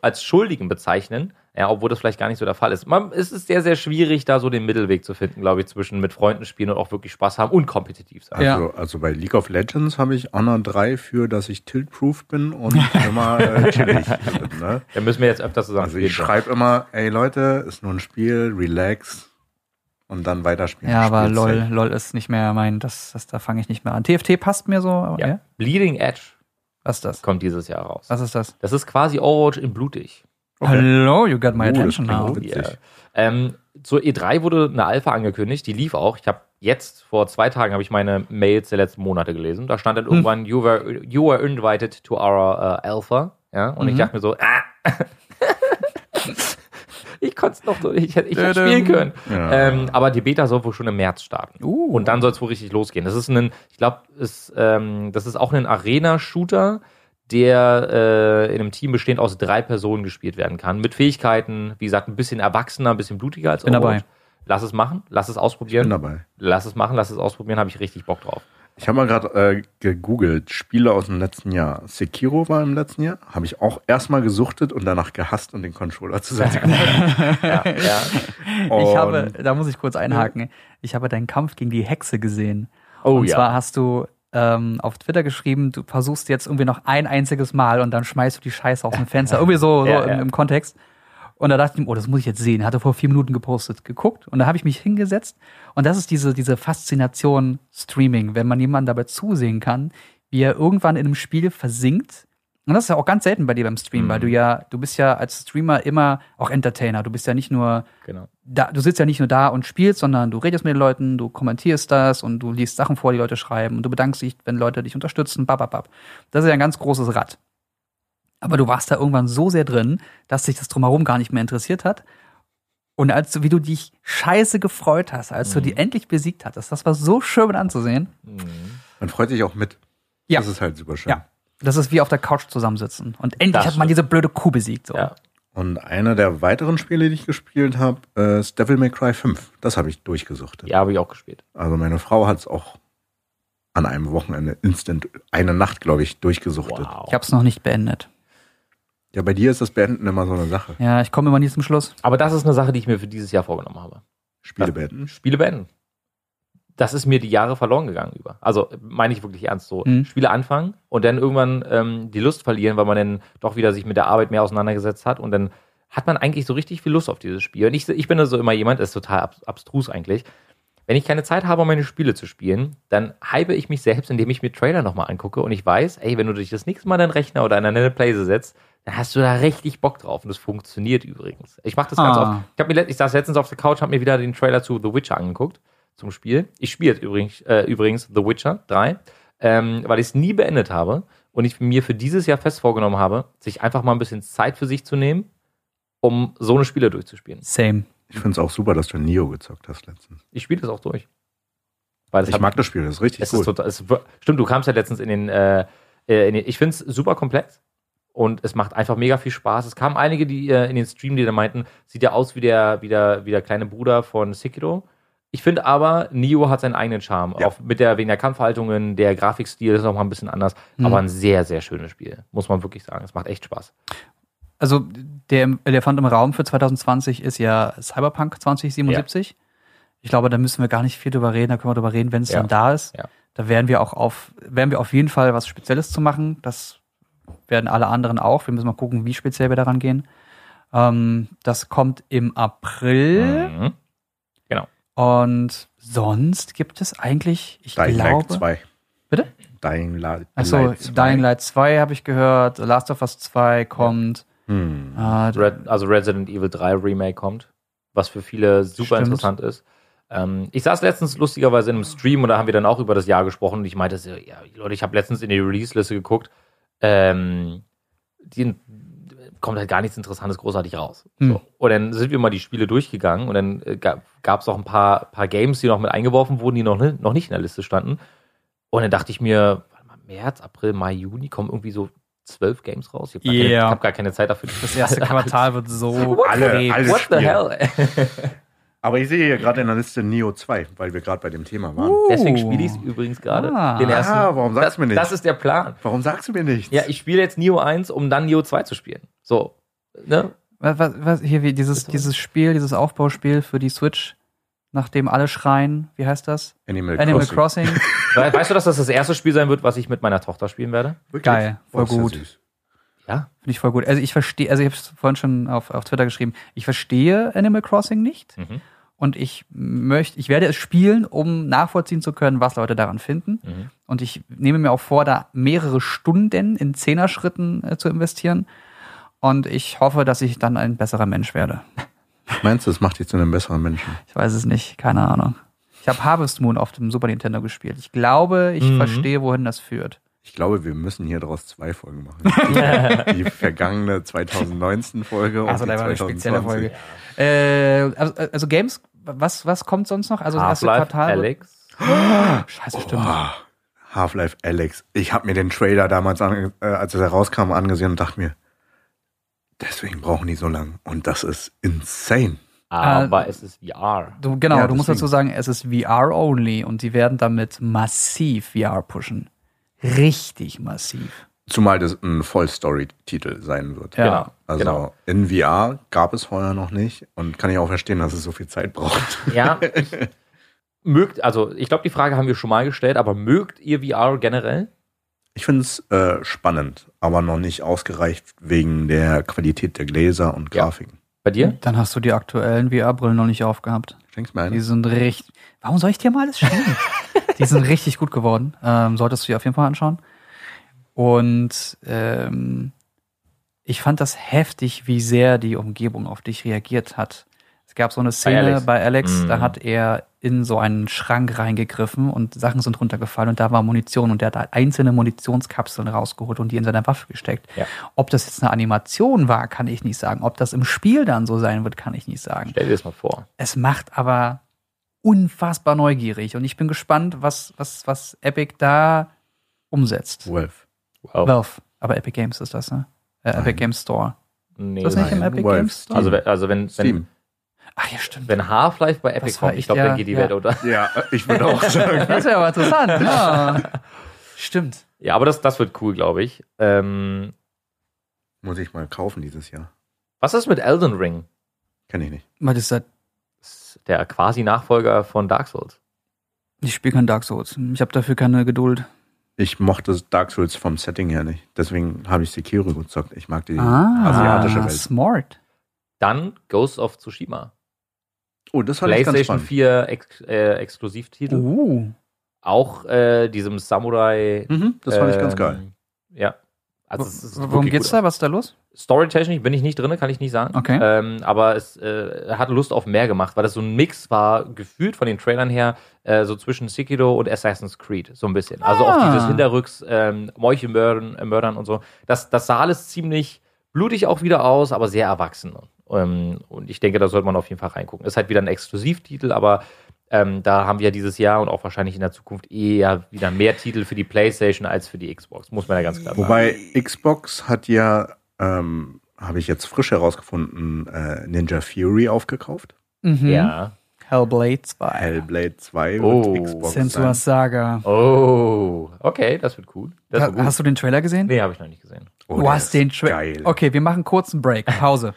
als Schuldigen bezeichnen, ja, obwohl das vielleicht gar nicht so der Fall ist. Man, es ist sehr, sehr schwierig, da so den Mittelweg zu finden, glaube ich, zwischen mit Freunden spielen und auch wirklich Spaß haben und kompetitiv sein. Ja. Also, also bei League of Legends habe ich Honor 3 für, dass ich tilt-proof bin und [laughs] immer äh, chillig bin. Ne? Da müssen wir jetzt öfter zusammen Also ich schreibe immer, ey Leute, ist nur ein Spiel, relax und dann weiterspielen. ja, aber. LOL, LOL ist nicht mehr mein, das, das da fange ich nicht mehr an. TFT passt mir so, aber Ja. ja. Bleeding Edge Was ist das? kommt dieses Jahr raus. Was ist das? Das ist quasi Overwatch in blutig. Okay. Hello, you got my Oh, das attention now. Ja. Ähm, zur E3 wurde eine Alpha angekündigt, die lief auch. Ich habe jetzt vor zwei Tagen habe ich meine Mails der letzten Monate gelesen. Da stand dann irgendwann, you, were, you were invited to our uh, Alpha. Ja, und ich Mhm. dachte mir so, ah. [laughs] ich konnte es noch so, ich hätte ich hätte spielen können. Ja. Ähm, aber die Beta soll wohl schon im März starten. Uh. Und dann soll es wohl richtig losgehen. Das ist ein, ich glaube, ähm, das ist auch ein Arena-Shooter, der äh, in einem Team bestehend aus drei Personen gespielt werden kann. Mit Fähigkeiten, wie gesagt, ein bisschen erwachsener, ein bisschen blutiger als Bin Overwatch. dabei. Lass es machen, lass es bin ausprobieren. dabei. Lass es machen, lass es ausprobieren, habe ich richtig Bock drauf. Ich habe mal gerade äh, gegoogelt, Spiele aus dem letzten Jahr. Sekiro war im letzten Jahr, habe ich auch erstmal gesuchtet und danach gehasst und den Controller zusammen. [laughs] Ja, ja. [laughs] Ich habe, da muss ich kurz einhaken. Ich habe deinen Kampf gegen die Hexe gesehen. Oh und ja. zwar hast du ähm, auf Twitter geschrieben, du versuchst jetzt irgendwie noch ein einziges Mal und dann schmeißt du die Scheiße aus dem Fenster. Irgendwie so, [laughs] so Ja, im, ja. im Kontext. Und da dachte ich mir, oh, das muss ich jetzt sehen. Hatte vor vier Minuten gepostet, geguckt. Und da habe ich mich hingesetzt. Und das ist diese, diese Faszination Streaming, wenn man jemanden dabei zusehen kann, wie er irgendwann in einem Spiel versinkt. Und das ist ja auch ganz selten bei dir beim Stream, Mhm. weil du ja, du bist ja als Streamer immer auch Entertainer. Du bist ja nicht nur Genau. da, du sitzt ja nicht nur da und spielst, sondern du redest mit den Leuten, du kommentierst das und du liest Sachen vor, die Leute schreiben und du bedankst dich, wenn Leute dich unterstützen, bababab. Das ist ja ein ganz großes Rad. Aber du warst da irgendwann so sehr drin, dass dich das drumherum gar nicht mehr interessiert hat. Und als du, wie du dich scheiße gefreut hast, als du die endlich besiegt hattest, das war so schön anzusehen. Mhm. Man freut sich auch mit. Ja. Das ist halt super schön. Ja. Das ist wie auf der Couch zusammensitzen. Und endlich Das hat man stimmt. diese blöde Kuh besiegt. So. Ja. Und einer der weiteren Spiele, die ich gespielt habe, äh, ist Devil May Cry 5. Das habe ich durchgesuchtet. ja, habe ich auch gespielt. Also meine Frau hat es auch an einem Wochenende instant, eine Nacht, glaube ich, durchgesuchtet. Wow. Ich habe es noch nicht beendet. Ja, bei dir ist das Beenden immer so eine Sache. Ja, ich komme immer nie zum Schluss. Aber das ist eine Sache, die ich mir für dieses Jahr vorgenommen habe. Spiele beenden. Spiele beenden. Das ist mir die Jahre verloren gegangen über. Also meine ich wirklich ernst so. Mhm. Spiele anfangen und dann irgendwann ähm, die Lust verlieren, weil man dann doch wieder sich mit der Arbeit mehr auseinandergesetzt hat und dann hat man eigentlich so richtig viel Lust auf dieses Spiel. Und ich, ich bin da so immer jemand, das ist total ab, abstrus eigentlich. Wenn ich keine Zeit habe, um meine Spiele zu spielen, dann hype ich mich selbst, indem ich mir Trailer nochmal angucke und ich weiß, ey, wenn du dich das nächste Mal deinen Rechner oder in eine Playse setzt, dann hast du da richtig Bock drauf und das funktioniert übrigens. Ich mache das ganz Ah. oft. Ich, hab mir, ich saß letztens auf der Couch, habe mir wieder den Trailer zu The Witcher angeguckt zum Spiel. Ich spiele jetzt übrigens, äh, übrigens The Witcher 3, ähm, weil ich es nie beendet habe und ich mir für dieses Jahr fest vorgenommen habe, sich einfach mal ein bisschen Zeit für sich zu nehmen, um so eine Spiele durchzuspielen. Same. Ich finde es auch super, dass du Neo gezockt hast letztens. Ich spiele das auch durch. Weil das Ich hat- mag das Spiel, das ist richtig es gut. ist total, es, stimmt, du kamst ja letztens in den, äh, äh, in den ich finde es super komplex Und es macht einfach mega viel Spaß. Es kamen einige, die äh, in den Stream, die da meinten, sieht ja aus wie der, wie der, wie der kleine Bruder von Sekiro. Ich finde aber, Nio hat seinen eigenen Charme. Ja. Auch mit der, wegen der Kampfhaltungen, der Grafikstil ist noch mal ein bisschen anders. Mhm. Aber ein sehr, sehr schönes Spiel. Muss man wirklich sagen. Es macht echt Spaß. Also der Elefant im Raum für 2020 ist ja Cyberpunk 2077. Ich glaube, da müssen wir gar nicht viel drüber reden, da können wir drüber reden, wenn es Ja. dann da ist. Ja. Da werden wir auch auf, werden wir auf jeden Fall was Spezielles zu machen. Das werden alle anderen auch. Wir müssen mal gucken, wie speziell wir daran gehen. Ähm, das kommt im April Mhm. Und sonst gibt es eigentlich, ich Dying glaube, Light 2. Bitte? Dying Light, achso, Light 2. Dying Light 2 habe ich gehört, The Last of Us 2 kommt. Hm. Äh, Red, also Resident Evil 3 Remake kommt, was für viele super Stimmt. interessant ist. Ähm, ich saß letztens lustigerweise in einem Stream und da haben wir dann auch über das Jahr gesprochen und ich meinte, ja, Leute, ich habe letztens in die Release-Liste geguckt, ähm, die kommt halt gar nichts Interessantes großartig raus. Hm. So. Und dann sind wir mal die Spiele durchgegangen und dann äh, gab es auch ein paar, paar Games, die noch mit eingeworfen wurden, die noch, ni- noch nicht in der Liste standen. Und dann dachte ich mir, warte mal, März, April, Mai, Juni kommen irgendwie so zwölf Games raus. Ich habe gar, Yeah. hab gar keine Zeit dafür. das erste [laughs] Quartal wird so Alle- krebs. alle- What the hell? [laughs] Aber ich sehe hier gerade in der Liste Neo 2, weil wir gerade bei dem Thema waren. Deswegen spiele ich es übrigens gerade. Ah. den ersten. Ah, warum sagst das, du mir nicht? Das ist der Plan. Warum sagst du mir nichts? Ja, ich spiele jetzt Neo 1, um dann Neo 2 zu spielen. So. Ne? Was, was, was, hier, wie dieses, dieses Spiel, dieses Aufbauspiel für die Switch, nachdem alle schreien, wie heißt das? Animal, Animal Crossing. Crossing. [laughs] We- Weißt du, dass das das erste Spiel sein wird, was ich mit meiner Tochter spielen werde? Wirklich? Geil, voll Oh, gut. Ja. Finde ich voll gut. Also ich verstehe, also ich habe es vorhin schon auf, auf Twitter geschrieben, ich verstehe Animal Crossing nicht Mhm. Und ich möchte, ich werde es spielen, um nachvollziehen zu können, was Leute daran finden. Mhm. Und ich nehme mir auch vor, da mehrere Stunden in Zehner-Schritten äh, zu investieren. Und ich hoffe, dass ich dann ein besserer Mensch werde. Meinst du, das macht dich zu einem besseren Menschen? Ich weiß es nicht, keine Ahnung. Ich habe Harvest Moon auf dem Super Nintendo gespielt. Ich glaube, ich Mhm. verstehe, wohin das führt. Ich glaube, wir müssen hier daraus zwei Folgen machen. [laughs] die vergangene 2019-Folge und Also, die war eine 2020. spezielle Folge. Äh, also, also Games, was, was kommt sonst noch? Also das erste Quartal. Alex. [gasps] Scheiße, stimmt. Boah, Half-Life Alex. Ich habe mir den Trailer damals, an, äh, als er herauskam, angesehen und dachte mir, deswegen brauchen die so lang. Und das ist insane. Aber es ist VR. Du, genau, Ja, du musst dazu sagen, es ist VR-only und die werden damit massiv VR pushen. Richtig massiv. Zumal das ein Vollstory-Titel sein wird. Ja. Genau. Also genau. in VR gab es vorher noch nicht und kann ich auch verstehen, dass es so viel Zeit braucht. Ja. [laughs] mögt, also ich glaube, die Frage haben wir schon mal gestellt, aber mögt ihr VR generell? Ich finde es äh, spannend, aber noch nicht ausgereicht wegen der Qualität der Gläser und Ja. Grafiken. Bei dir? Dann hast du die aktuellen VR-Brillen noch nicht aufgehabt. Schenkst mir Die eine? sind richtig. Warum soll ich dir mal alles schenken? [laughs] die sind richtig gut geworden. Ähm, solltest du dir auf jeden Fall anschauen. Und ähm, ich fand das heftig, wie sehr die Umgebung auf dich reagiert hat. Es gab so eine Szene Alex. bei Alex, Mhm. da hat er in so einen Schrank reingegriffen und Sachen sind runtergefallen und da war Munition und der hat einzelne Munitionskapseln rausgeholt und die in seine Waffe gesteckt. Ja. Ob das jetzt eine Animation war, kann ich nicht sagen. Ob das im Spiel dann so sein wird, kann ich nicht sagen Stell dir das mal vor. es macht aber unfassbar neugierig und ich bin gespannt, was, was, was Epic da umsetzt. Wolf. Wow. Valve, aber Epic Games ist das, ne? Äh, Epic. Games Store. Nee, Ist das nicht im Nein, Epic Valve. Games Store? also, wenn- also wenn, wenn, Steam. Ach ja, stimmt. wenn Half-Life bei Epic kommt, ich glaube, ja, dann geht die ja. Welt unter. Ja, ich würde auch [laughs] sagen. Das wäre aber interessant. Ja. [laughs] Stimmt. Ja, aber das, das wird cool, glaube ich. Ähm, Muss ich mal kaufen dieses Jahr. was ist mit Elden Ring? Kenne ich nicht. Ist das? Das ist Der quasi Nachfolger von Dark Souls. Ich spiele kein Dark Souls. Ich habe dafür keine Geduld. Ich mochte Dark Souls vom Setting her nicht. Deswegen habe ich Sekiro gezockt. Ich mag die Ah, asiatische Welt. smart. Dann Ghost of Tsushima. Oh, das fand ich ganz PlayStation spannend. 4 Ex äh, Exklusivtitel. Uh. Auch äh, diesem Samurai. Mhm, das fand ich ganz ähm, geil. Ja. Also es ist Worum geht's da? Was ist da los? Storytechnisch bin ich nicht drin, kann ich nicht sagen. Okay. Ähm, aber es äh, hat Lust auf mehr gemacht, weil das so ein Mix war, gefühlt von den Trailern her, äh, so zwischen Sekiro und Assassin's Creed, so ein bisschen. Also auch Ah. dieses Hinterrücks, ähm, Meuche mördern, äh, mördern und so. Das, das sah alles ziemlich blutig auch wieder aus, aber sehr erwachsen. Ähm, und ich denke, da sollte man auf jeden Fall reingucken. Ist halt wieder ein Exklusivtitel, aber Ähm, da haben wir dieses Jahr und auch wahrscheinlich in der Zukunft eher wieder mehr Titel für die PlayStation als für die Xbox, muss man ja ganz klar sagen. Wobei Xbox hat ja, ähm, habe ich jetzt frisch herausgefunden, äh, Ninja Fury aufgekauft. Mhm. Ja. Hellblade 2. Hellblade 2 Oh. wird Xbox Sensuous. Saga. Oh, okay, das wird cool. Das Ha, wird gut. hast du den Trailer gesehen? Nee, habe ich noch nicht gesehen. Oh, du der hast den Trailer. Geil. Okay, wir machen kurz einen Break. [laughs] Pause.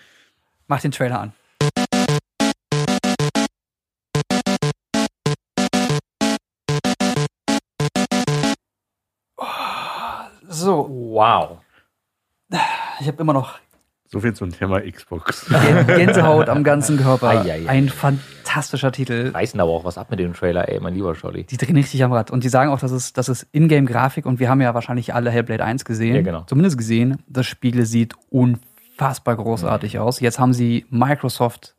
Mach den Trailer an. Oh, So, Wow. Ich habe immer noch So viel zum Thema Xbox. Gän- Gänsehaut am ganzen Körper. Ei, ei, ei. Ein fantastischer Titel. Reißen aber auch was ab mit dem Trailer, ey, mein lieber Scholli. Die drehen richtig am Rad. Und die sagen auch, dass es, dass es Ingame-Grafik, und wir haben ja wahrscheinlich alle Hellblade 1 gesehen. Ja, genau. Zumindest gesehen. Das Spiel sieht unfassbar großartig Mhm. aus. Jetzt haben sie Microsoft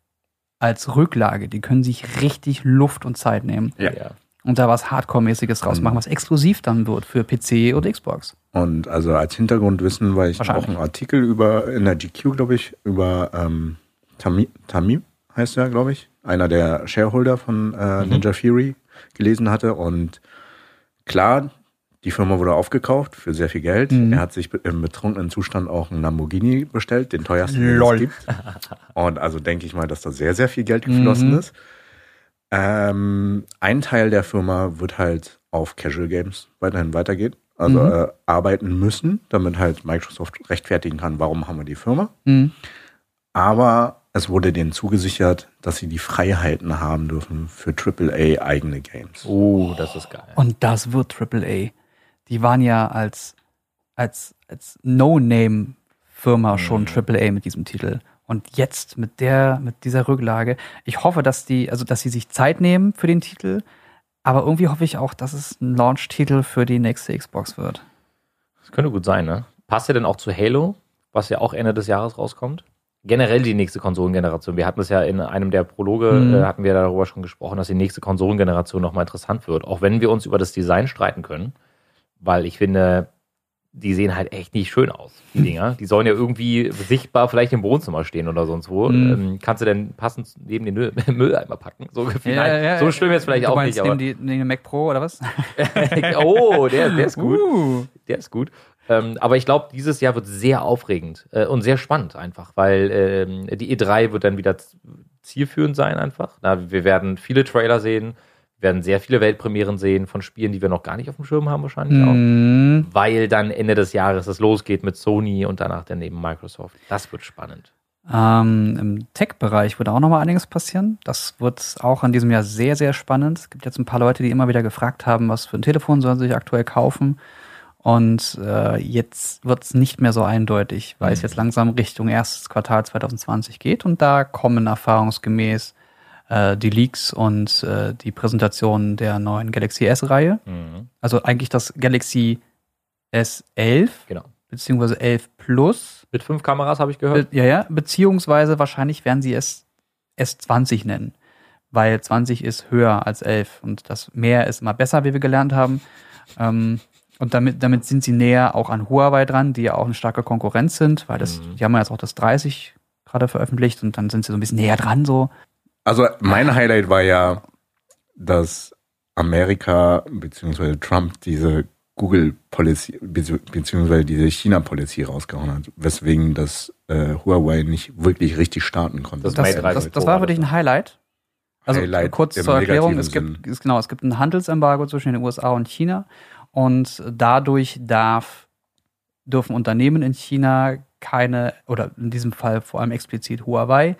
als Rücklage. Die können sich richtig Luft und Zeit nehmen. Ja. Und da was Hardcore-mäßiges draus Mhm. machen, was exklusiv dann wird für PC und Xbox. Und also als Hintergrundwissen, weil ich auch einen Artikel über, in der GQ, glaube ich, über ähm, Tamim, Tamim heißt er, glaube ich, einer der Shareholder von äh, Mhm. Ninja Fury gelesen hatte. Und klar, die Firma wurde aufgekauft für sehr viel Geld. Mhm. Er hat sich im betrunkenen Zustand auch einen Lamborghini bestellt, den teuersten, den Lol. es gibt. [laughs] Und also denke ich mal, dass da sehr, sehr viel Geld geflossen Mhm. ist. Ähm, ein Teil der Firma wird halt auf Casual Games weiterhin weitergehen. Also Mhm. äh, arbeiten müssen, damit halt Microsoft rechtfertigen kann, warum haben wir die Firma. Mhm. Aber es wurde denen zugesichert, dass sie die Freiheiten haben dürfen für AAA eigene Games. Oh, das ist geil. Und das wird AAA. Die waren ja als, als, als No-Name-Firma Mhm. schon AAA mit diesem Titel. Und jetzt mit der, mit dieser Rücklage. Ich hoffe, dass die, also, dass sie sich Zeit nehmen für den Titel. Aber irgendwie hoffe ich auch, dass es ein Launch-Titel für die nächste Xbox wird. Das könnte gut sein, ne? Passt ja dann auch zu Halo, was ja auch Ende des Jahres rauskommt. Generell die nächste Konsolengeneration. Wir hatten es ja in einem der Prologe, Mhm. äh, hatten wir darüber schon gesprochen, dass die nächste Konsolengeneration nochmal interessant wird. Auch wenn wir uns über das Design streiten können. Weil ich finde, die sehen halt echt nicht schön aus, die Dinger. Die sollen ja irgendwie sichtbar vielleicht im Wohnzimmer stehen oder sonst wo. Mhm. Ähm, kannst du denn passend neben den Müll- [laughs] Mülleimer packen? So. Ja, Nein, ja, so ja. schlimm jetzt vielleicht auch meinst nicht, aber. neben, die, neben den Mac Pro oder was? [laughs] oh, der, der ist gut. Uh. Der ist gut. Ähm, aber ich glaube, dieses Jahr wird sehr aufregend äh, und sehr spannend einfach, weil ähm, die E3 wird dann wieder zielführend sein einfach. Na, wir werden viele Trailer sehen, wir werden sehr viele Weltpremieren sehen von Spielen, die wir noch gar nicht auf dem Schirm haben wahrscheinlich auch. Mhm. Weil dann Ende des Jahres es losgeht mit Sony und danach dann eben Microsoft. Das wird spannend. Ähm, Im Tech-Bereich wird auch noch mal einiges passieren. Das wird auch in diesem Jahr sehr, sehr spannend. Es gibt jetzt ein paar Leute, die immer wieder gefragt haben, was für ein Telefon sollen sie sich aktuell kaufen. Und äh, jetzt wird es nicht mehr so eindeutig, weil es Mhm. jetzt langsam Richtung erstes Quartal 2020 geht. Und da kommen erfahrungsgemäß äh, die Leaks und äh, die Präsentation der neuen Galaxy S-Reihe. Mhm. Also eigentlich das Galaxy S11 Genau. beziehungsweise 11 Plus. Mit fünf Kameras habe ich gehört. Be ja, ja, beziehungsweise wahrscheinlich werden sie es S20 nennen, weil 20 ist höher als 11 und das mehr ist immer besser, wie wir gelernt haben. Ähm, und damit, damit sind sie näher auch an Huawei dran, die ja auch eine starke Konkurrenz sind, weil das, Mhm. die haben ja jetzt auch das 30 gerade veröffentlicht und dann sind sie so ein bisschen näher dran so. Also mein Highlight war ja, dass Amerika bzw. Trump diese Google Policy bzw. diese China Policy rausgehauen hat, weswegen das äh, Huawei nicht wirklich richtig starten konnte. Das Das, Mate 30 das, das war wirklich das, ein Highlight. Also Highlight kurz im zur Erklärung, es gibt, ist, genau, es gibt ein Handelsembargo zwischen den USA und China und dadurch darf, dürfen Unternehmen in China keine, oder in diesem Fall vor allem explizit Huawei,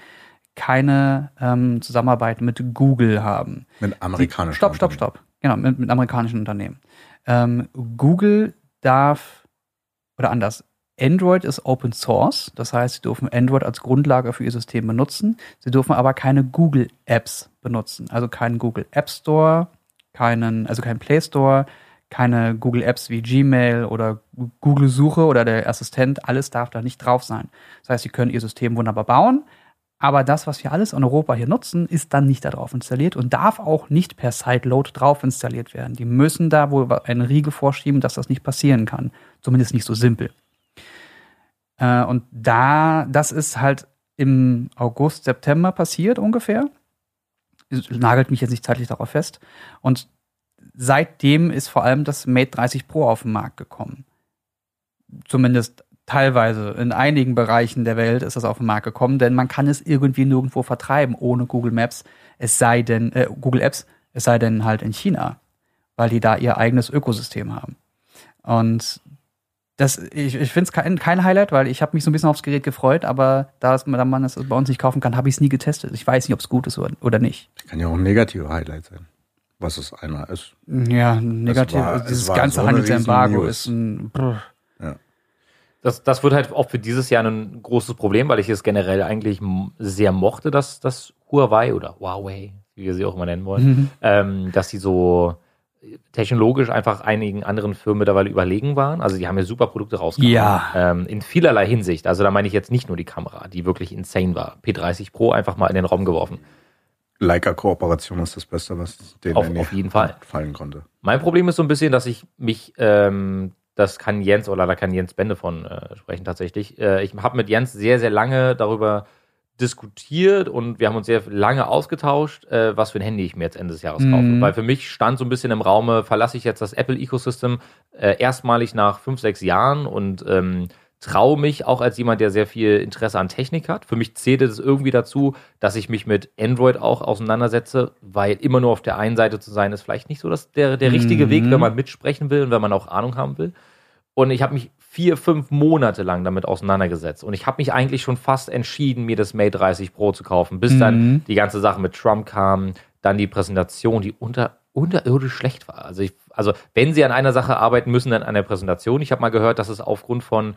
keine ähm, Zusammenarbeit mit Google haben. mit amerikanischen. Stopp, stopp, stopp. Genau, mit, mit amerikanischen Unternehmen. Ähm, Google darf, oder anders, Android ist Open Source, das heißt, sie dürfen Android als Grundlage für ihr System benutzen. Sie dürfen aber keine Google Apps benutzen, also keinen Google App Store, keinen, also keinen Play Store, keine Google Apps wie Gmail oder Google Suche oder der Assistent, alles darf da nicht drauf sein. Das heißt, sie können ihr System wunderbar bauen, aber das, was wir alles in Europa hier nutzen, ist dann nicht da drauf installiert und darf auch nicht per Sideload drauf installiert werden. Die müssen da wohl einen Riegel vorschieben, dass das nicht passieren kann. Zumindest nicht so simpel. Äh, und da, das ist halt im August, September passiert ungefähr. nagelt mich jetzt nicht zeitlich darauf fest. Und seitdem ist vor allem das Mate 30 Pro auf den Markt gekommen. Zumindest teilweise in einigen Bereichen der Welt ist das auf den Markt gekommen, denn man kann es irgendwie nirgendwo vertreiben ohne Google Maps, es sei denn äh, Google Apps, es sei denn halt in China, weil die da ihr eigenes Ökosystem haben. Und das, ich, ich finde es kein, kein Highlight, weil ich habe mich so ein bisschen aufs Gerät gefreut, aber da, es, da man es bei uns nicht kaufen kann, habe ich es nie getestet. Ich weiß nicht, ob es gut ist oder, oder nicht. Kann ja auch ein negativer Highlight sein. Was es einer ist. Ja, negativ. war- also es dieses ganze so Handelsembargo ist ein. Brr. Das, das wird halt auch für dieses Jahr ein großes Problem, weil ich es generell eigentlich sehr mochte, dass das Huawei oder Huawei, wie wir sie auch immer nennen wollen, Mhm. ähm, dass sie so technologisch einfach einigen anderen Firmen mittlerweile überlegen waren. Also die haben ja super Produkte rausgebracht. Ja. Ähm, in vielerlei Hinsicht. Also da meine ich jetzt nicht nur die Kamera, die wirklich insane war. P30 Pro einfach mal in den Raum geworfen. Leica-Kooperation ist das Beste, was denen Auf- in die auf jeden Fall. Fallen konnte. Mein Problem ist so ein bisschen, dass ich mich, ähm, das kann Jens oder da kann Jens Bende von äh, sprechen tatsächlich. Äh, ich habe mit Jens sehr, sehr lange darüber diskutiert und wir haben uns sehr lange ausgetauscht, äh, was für ein Handy ich mir jetzt Ende des Jahres kaufe. Mhm. Weil für mich stand so ein bisschen im Raume, verlasse ich jetzt das Apple-Ecosystem äh, erstmalig nach fünf, sechs Jahren und ähm, traue mich auch als jemand, der sehr viel Interesse an Technik hat. Für mich zählt es irgendwie dazu, dass ich mich mit Android auch auseinandersetze, weil immer nur auf der einen Seite zu sein, ist vielleicht nicht so das, der, der richtige Mhm. Weg, wenn man mitsprechen will und wenn man auch Ahnung haben will. Und ich habe mich vier, fünf Monate lang damit auseinandergesetzt. Und ich habe mich eigentlich schon fast entschieden, mir das Mate 30 Pro zu kaufen, bis dann Mhm. die ganze Sache mit Trump kam, dann die Präsentation, die unter, unterirdisch schlecht war. Also, ich, also wenn sie an einer Sache arbeiten müssen, dann an der Präsentation. Ich habe mal gehört, dass es aufgrund von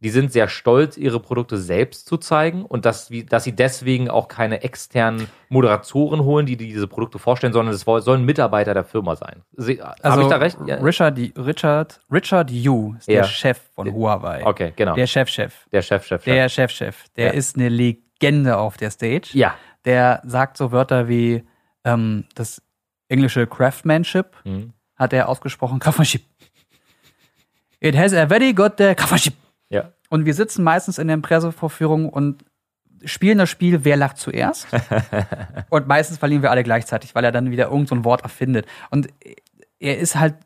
die sind sehr stolz, ihre Produkte selbst zu zeigen und dass, dass sie deswegen auch keine externen Moderatoren holen, die diese Produkte vorstellen, sondern es sollen Mitarbeiter der Firma sein. Sie- Habe Also ich da recht? Ja. Richard, Richard, Richard Yu ist Ja. der Chef von Huawei. Okay, genau. Der Chefchef. Der Chef, Chef, Chef. Der Chefchef. Der Ja. ist eine Legende auf der Stage. ja. Der sagt so Wörter wie ähm, das englische Craftsmanship Mhm. hat er ausgesprochen. Craftsmanship. It has a very good uh, Craftsmanship. Ja. Und wir sitzen meistens in den Pressevorführungen und spielen das Spiel, wer lacht zuerst. [laughs] und meistens verlieren wir alle gleichzeitig, weil er dann wieder irgend so ein Wort erfindet. Und er ist halt,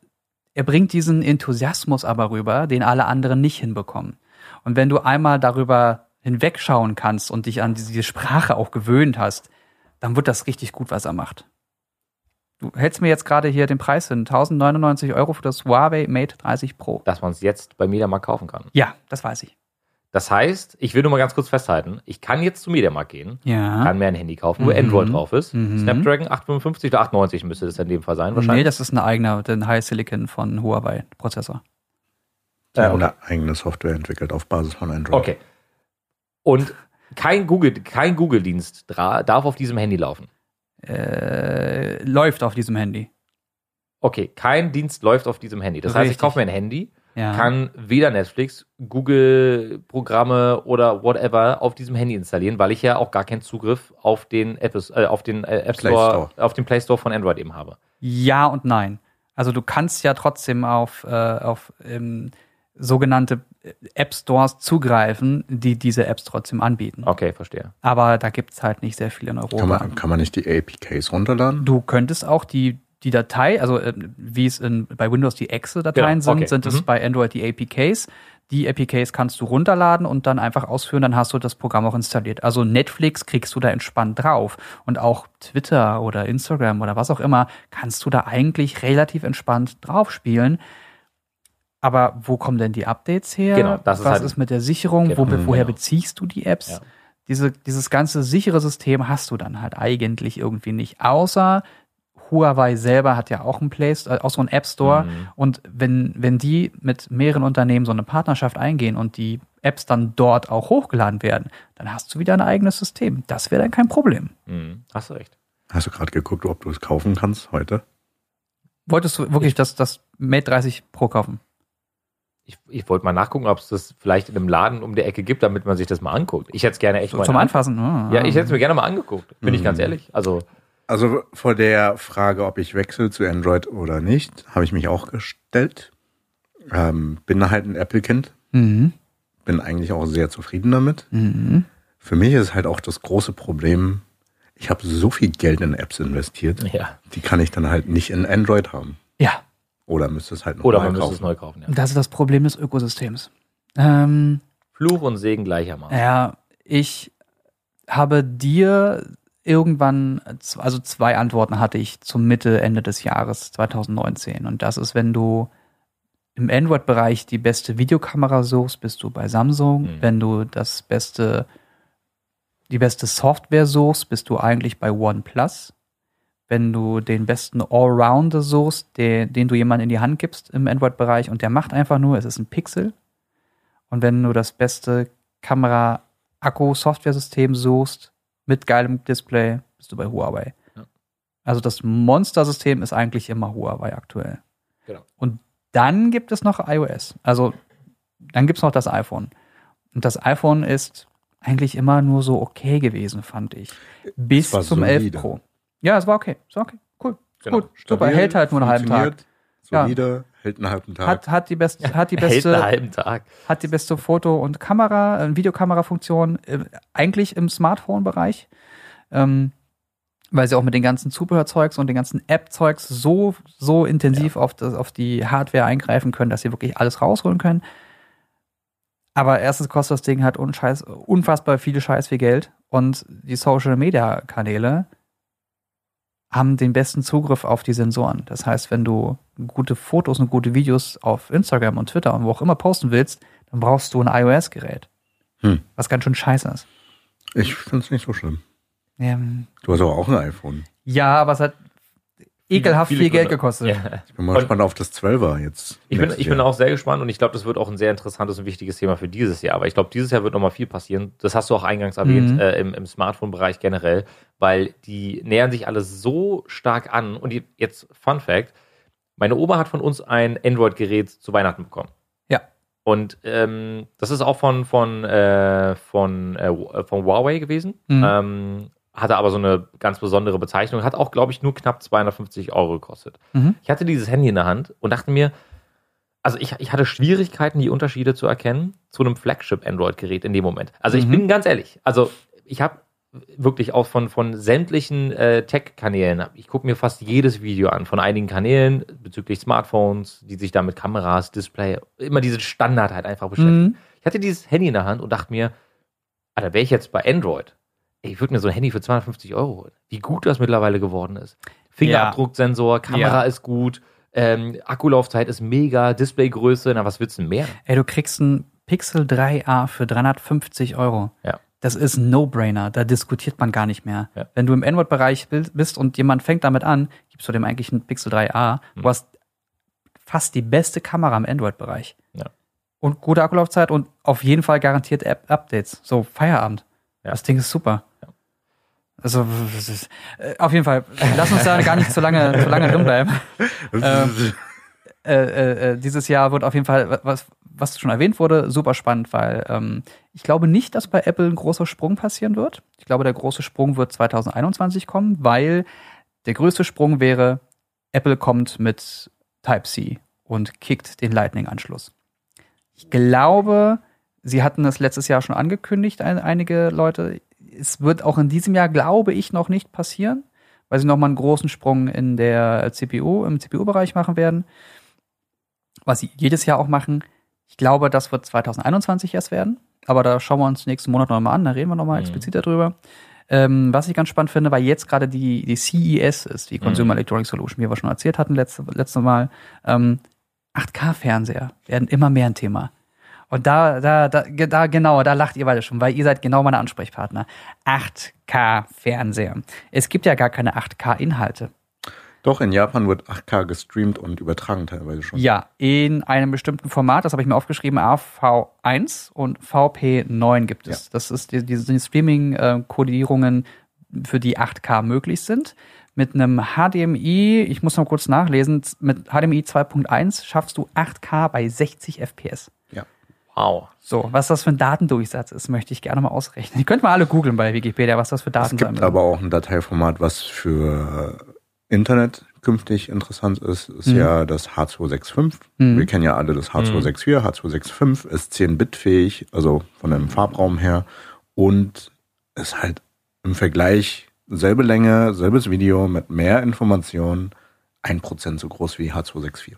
er bringt diesen Enthusiasmus aber rüber, den alle anderen nicht hinbekommen. Und wenn du einmal darüber hinwegschauen kannst und dich an diese Sprache auch gewöhnt hast, dann wird das richtig gut, was er macht. Du hältst mir jetzt gerade hier den Preis hin. 1099 Euro für das Huawei Mate 30 Pro. Dass man es jetzt bei Mediamarkt kaufen kann. Ja, das weiß ich. Das heißt, ich will nur mal ganz kurz festhalten, ich kann jetzt zum Mediamarkt gehen, Ja. kann mir ein Handy kaufen, wo Mhm. Android drauf ist. Mhm. Snapdragon 855 oder 890 müsste das in dem Fall sein, wahrscheinlich. Nee, das ist ein eigener, den High Silicon von Huawei Prozessor. Die Äh, okay. eine eigene Software entwickelt auf Basis von Android. Okay. Und kein Google, kein Google-Dienst darf auf diesem Handy laufen. Äh, läuft auf diesem Handy. Okay, kein Dienst läuft auf diesem Handy. Das heißt, ich Richtig. kaufe mir ein Handy, Ja. kann weder Netflix, Google-Programme oder whatever auf diesem Handy installieren, weil ich ja auch gar keinen Zugriff auf den App, äh, auf den äh, App Play Store, auf den Play Store von Android eben habe. Ja und nein. Also du kannst ja trotzdem auf, äh, auf ähm, sogenannte App Stores zugreifen, die diese Apps trotzdem anbieten. Okay, verstehe. Aber da gibt's halt nicht sehr viel in Europa. Kann man, kann man nicht die APKs runterladen? Du könntest auch die, die Datei, also äh, wie es in, bei Windows die Exe-Dateien Genau, okay. sind, sind es Mhm. bei Android die APKs. Die APKs kannst du runterladen und dann einfach ausführen, dann hast du das Programm auch installiert. Also Netflix kriegst du da entspannt drauf. Und auch Twitter oder Instagram oder was auch immer, kannst du da eigentlich relativ entspannt drauf spielen. Aber wo kommen denn die Updates her? Genau, das ist was halt- ist mit der Sicherung? Wo, Genau, woher genau. beziehst du die Apps? Ja. Diese, dieses ganze sichere System hast du dann halt eigentlich irgendwie nicht. Außer Huawei selber hat ja auch einen Play, äh, auch so einen App Store. Mhm. Und wenn, wenn die mit mehreren Unternehmen so eine Partnerschaft eingehen und die Apps dann dort auch hochgeladen werden, dann hast du wieder ein eigenes System. Das wäre dann kein Problem. Mhm. Hast du recht. Hast du gerade geguckt, ob du es kaufen kannst heute? Wolltest du wirklich das, das Mate 30 Pro kaufen? Ich, ich wollte mal nachgucken, ob es das vielleicht in einem Laden um die Ecke gibt, damit man sich das mal anguckt. Ich hätte es gerne echt So, mal zum an- Anfassen? Ah. Ja, ich hätte es mir gerne mal angeguckt, bin ich Mhm. ganz ehrlich. Also, Also vor der Frage, ob ich wechsle zu Android oder nicht, habe ich mich auch gestellt. Ähm, bin halt ein Apple-Kind, Mhm. bin eigentlich auch sehr zufrieden damit. Mhm. Für mich ist halt auch das große Problem, Ich habe so viel Geld in Apps investiert, Ja. die kann ich dann halt nicht in Android haben. Ja, Oder müsste es halt noch Oder neu man müsste kaufen. es neu kaufen. Ja. das ist das Problem des Ökosystems. Ähm, Fluch und Segen gleichermaßen. Ja, ich habe dir irgendwann, also zwei Antworten hatte ich zum Mitte, Ende des Jahres 2019. Und das ist, wenn du im Android-Bereich die beste Videokamera suchst, bist du bei Samsung. Mhm. Wenn du das beste, die beste Software suchst, bist du eigentlich bei OnePlus. Wenn du den besten Allrounder suchst, den, den du jemandem in die Hand gibst im Android-Bereich und der macht einfach nur, es ist ein Pixel. Und wenn du das beste Kamera-Akku-Software-System suchst mit geilem Display, bist du bei Huawei. Ja. Also das Monster-System ist eigentlich immer Huawei aktuell. Genau. Und dann gibt es noch iOS. Also dann gibt es noch das iPhone. Und das iPhone ist eigentlich immer nur so okay gewesen, fand ich. Bis war zum 11 solide. Pro. Ja, es war okay. Es war okay. Cool. Genau. Gut. Super. Stabil, Hält halt nur einen halben Tag. Solide, hält einen halben Tag. Hat, hat die beste, hat die Hält einen beste, halben Tag. hat die beste Foto- und Kamera, äh, Videokamerafunktion, äh, eigentlich im Smartphone-Bereich, ähm, weil sie auch mit den ganzen Zubehörzeugs und den ganzen App-Zeugs so, so intensiv auf, das, auf die Hardware eingreifen können, dass sie wirklich alles rausholen können. Aber erstens kostet das Ding halt unscheiß, unfassbar viele Scheiß viel Geld und die Social-Media-Kanäle haben den besten Zugriff auf die Sensoren. Das heißt, wenn du gute Fotos und gute Videos auf Instagram und Twitter und wo auch immer posten willst, dann brauchst du ein iOS-Gerät. Hm. Was ganz schön scheiße ist. Ich finde es nicht so schlimm. Ähm, Du hast aber auch ein iPhone. ja, aber es hat ekelhaft Viele viel Geld Gründe. gekostet. Ja. Ich bin mal Und- gespannt auf das 12er jetzt. Ich bin, ich bin auch sehr gespannt und ich glaube, das wird auch ein sehr interessantes und wichtiges Thema für dieses Jahr. Aber ich glaube, dieses Jahr wird nochmal viel passieren. Das hast du auch eingangs erwähnt Mhm. äh, im, im Smartphone-Bereich generell, weil die nähern sich alle so stark an. Und die, jetzt Fun Fact: Meine Oma hat von uns ein Android-Gerät zu Weihnachten bekommen. Ja. Und ähm, das ist auch von, von, äh, von, äh, von Huawei gewesen. Mhm. Ähm, hatte aber so eine ganz besondere Bezeichnung. Hat auch, glaube ich, nur knapp 250 Euro gekostet. Mhm. Ich hatte dieses Handy in der Hand und dachte mir, also ich, ich hatte Schwierigkeiten, die Unterschiede zu erkennen zu einem Flagship-Android-Gerät in dem Moment. Also ich Mhm. bin ganz ehrlich, also ich habe wirklich auch von, von sämtlichen äh, Tech-Kanälen, ich gucke mir fast jedes Video an, von einigen Kanälen bezüglich Smartphones, die sich da mit Kameras, Display, immer diese Standard halt einfach beschäftigen. Mhm. Ich hatte dieses Handy in der Hand und dachte mir, Alter, wäre ich jetzt bei Android, ich würde mir so ein Handy für 250 Euro holen. Wie gut das mittlerweile geworden ist. Fingerabdrucksensor, Kamera Ja. ist gut, ähm, Akkulaufzeit ist mega, Displaygröße, na was willst du denn mehr? Ey, du kriegst ein Pixel 3a für 350 Euro. Ja. Das ist ein No-Brainer. Da diskutiert man gar nicht mehr. Ja. Wenn du im Android-Bereich bist und jemand fängt damit an, gibst du dem eigentlich einen Pixel 3a. Hm. Du hast fast die beste Kamera im Android-Bereich. Ja. Und gute Akkulaufzeit und auf jeden Fall garantiert App-Updates. So, Feierabend. Ja. Das Ding ist super. Also, das äh, auf jeden Fall, lass uns da gar nicht zu lange, zu lange drin bleiben. [laughs] Ähm, äh, äh, äh, dieses Jahr wird auf jeden Fall, was, was schon erwähnt wurde, super spannend, weil ähm, ich glaube nicht, dass bei Apple ein großer Sprung passieren wird. Ich glaube, der große Sprung wird 2021 kommen, weil der größte Sprung wäre, Apple kommt mit Type-C und kickt den Lightning-Anschluss. Ich glaube, sie hatten es letztes Jahr schon angekündigt, ein, einige Leute. Es wird auch in diesem Jahr, glaube ich, noch nicht passieren, weil sie nochmal einen großen Sprung in der CPU, im CPU-Bereich machen werden was sie jedes Jahr auch machen. Ich glaube, das wird 2021 erst werden. Aber da schauen wir uns nächsten Monat nochmal an, da reden wir nochmal Mhm. explizit darüber. Ähm, was ich ganz spannend finde, weil jetzt gerade die, die CES ist, die Consumer Mhm. Electronic Solution, wie wir schon erzählt hatten letzte, letzte Mal. Ähm, 8K-Fernseher werden immer mehr ein Thema. Und da, da, da, da, genau, da lacht ihr beide schon, weil ihr seid genau meine Ansprechpartner. 8K-Fernseher. Es gibt ja gar keine 8K-Inhalte. Doch, in Japan wird 8K gestreamt und übertragen teilweise schon. Ja, in einem bestimmten Format, das habe ich mir aufgeschrieben, AV1 und VP9 gibt es. Das ist die, diese Streaming-Kodierungen, für die 8K möglich sind. Mit einem HDMI, ich muss noch kurz nachlesen, mit HDMI 2.1 schaffst du 8K bei 60 FPS. Wow. So, was das für ein Datendurchsatz ist, möchte ich gerne mal ausrechnen. Ihr könnt mal alle googeln bei Wikipedia, was das für Es Daten gibt sein aber auch ein Dateiformat, was für Internet künftig interessant ist, ist Mhm. ja das H265. Mhm. Wir kennen ja alle das H264. H265 ist 10-Bit fähig, also von dem Farbraum her und ist halt im Vergleich selbe Länge, selbes Video mit mehr Informationen, ein Prozent so groß wie H264.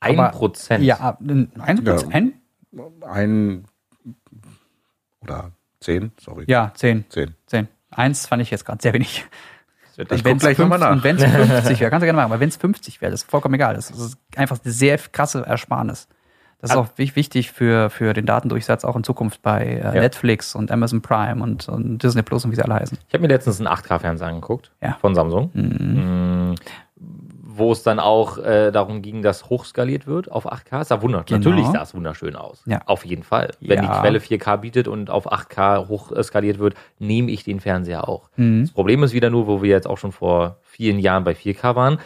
Ein Aber- Prozent. Ja, ein Prozent? Ein oder zehn, sorry. Ja, 10. Zehn. 10. Eins fand ich jetzt gerade sehr wenig. Ich guck gleich nochmal nach. Und wenn es 50 [laughs] wäre, kannst du gerne machen, aber wenn es 50 wäre, das ist vollkommen egal. Das ist einfach eine sehr krasse Ersparnis. Das ist auch wich- wichtig für, für den Datendurchsatz auch in Zukunft bei äh, Ja. Netflix und Amazon Prime und, und Disney Plus und wie sie alle heißen. Ich habe mir letztens einen 8K-Fernseher angeguckt Ja. von Samsung, Mhm. Wo es dann auch äh, darum ging, dass hochskaliert wird auf 8K. Es sah wunderschön. Genau. Natürlich sah es wunderschön aus. Ja. Auf jeden Fall. Wenn Ja. die Quelle 4K bietet und auf 8K hochskaliert wird, nehme ich den Fernseher auch. Mhm. Das Problem ist wieder nur, wo wir jetzt auch schon vor vielen Jahren bei 4K waren.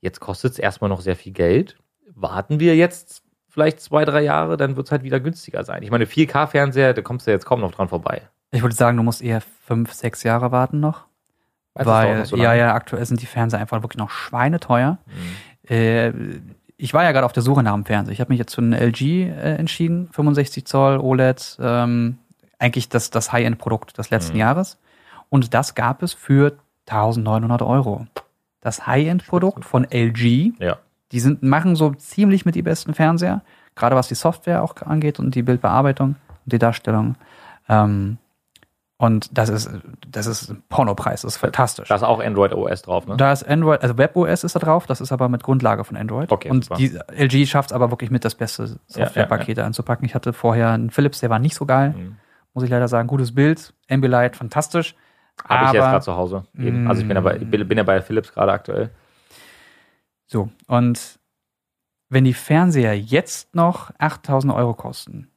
Jetzt kostet es erstmal noch sehr viel Geld. Warten wir jetzt vielleicht zwei, drei Jahre, dann wird es halt wieder günstiger sein. Ich meine, 4K-Fernseher, da kommst du jetzt kaum noch dran vorbei. Ich würde sagen, du musst eher fünf, sechs Jahre warten noch. Meinst du, es dauert weil, noch so ja, ja, aktuell sind die Fernseher einfach wirklich noch schweineteuer. Mhm. Äh, ich war ja gerade auf der Suche nach dem Fernseher. Ich habe mich jetzt für einen LG äh, entschieden, 65 Zoll OLED, ähm, eigentlich das, das High-End-Produkt des letzten Mhm. Jahres. Und das gab es für 1900 Euro. Das High-End-Produkt von LG, Ja. die sind, machen so ziemlich mit die besten Fernseher, gerade was die Software auch angeht und die Bildbearbeitung und die Darstellung. Ähm, und das ist, das ist ein Pornopreis, das ist fantastisch. Da ist auch Android OS drauf, ne? Da ist Android, also WebOS ist da drauf, das ist aber mit Grundlage von Android. Okay, und super. die LG schafft es aber wirklich mit das beste Softwarepakete anzupacken. Ich hatte vorher einen Philips, der war nicht so geil, Mhm. muss ich leider sagen. Gutes Bild, Ambilight, fantastisch. Habe ich jetzt gerade zu Hause. Eben. Also ich bin ja bei, ich bin bin ja bei Philips gerade aktuell. So, und wenn die Fernseher jetzt noch 8000 Euro kosten,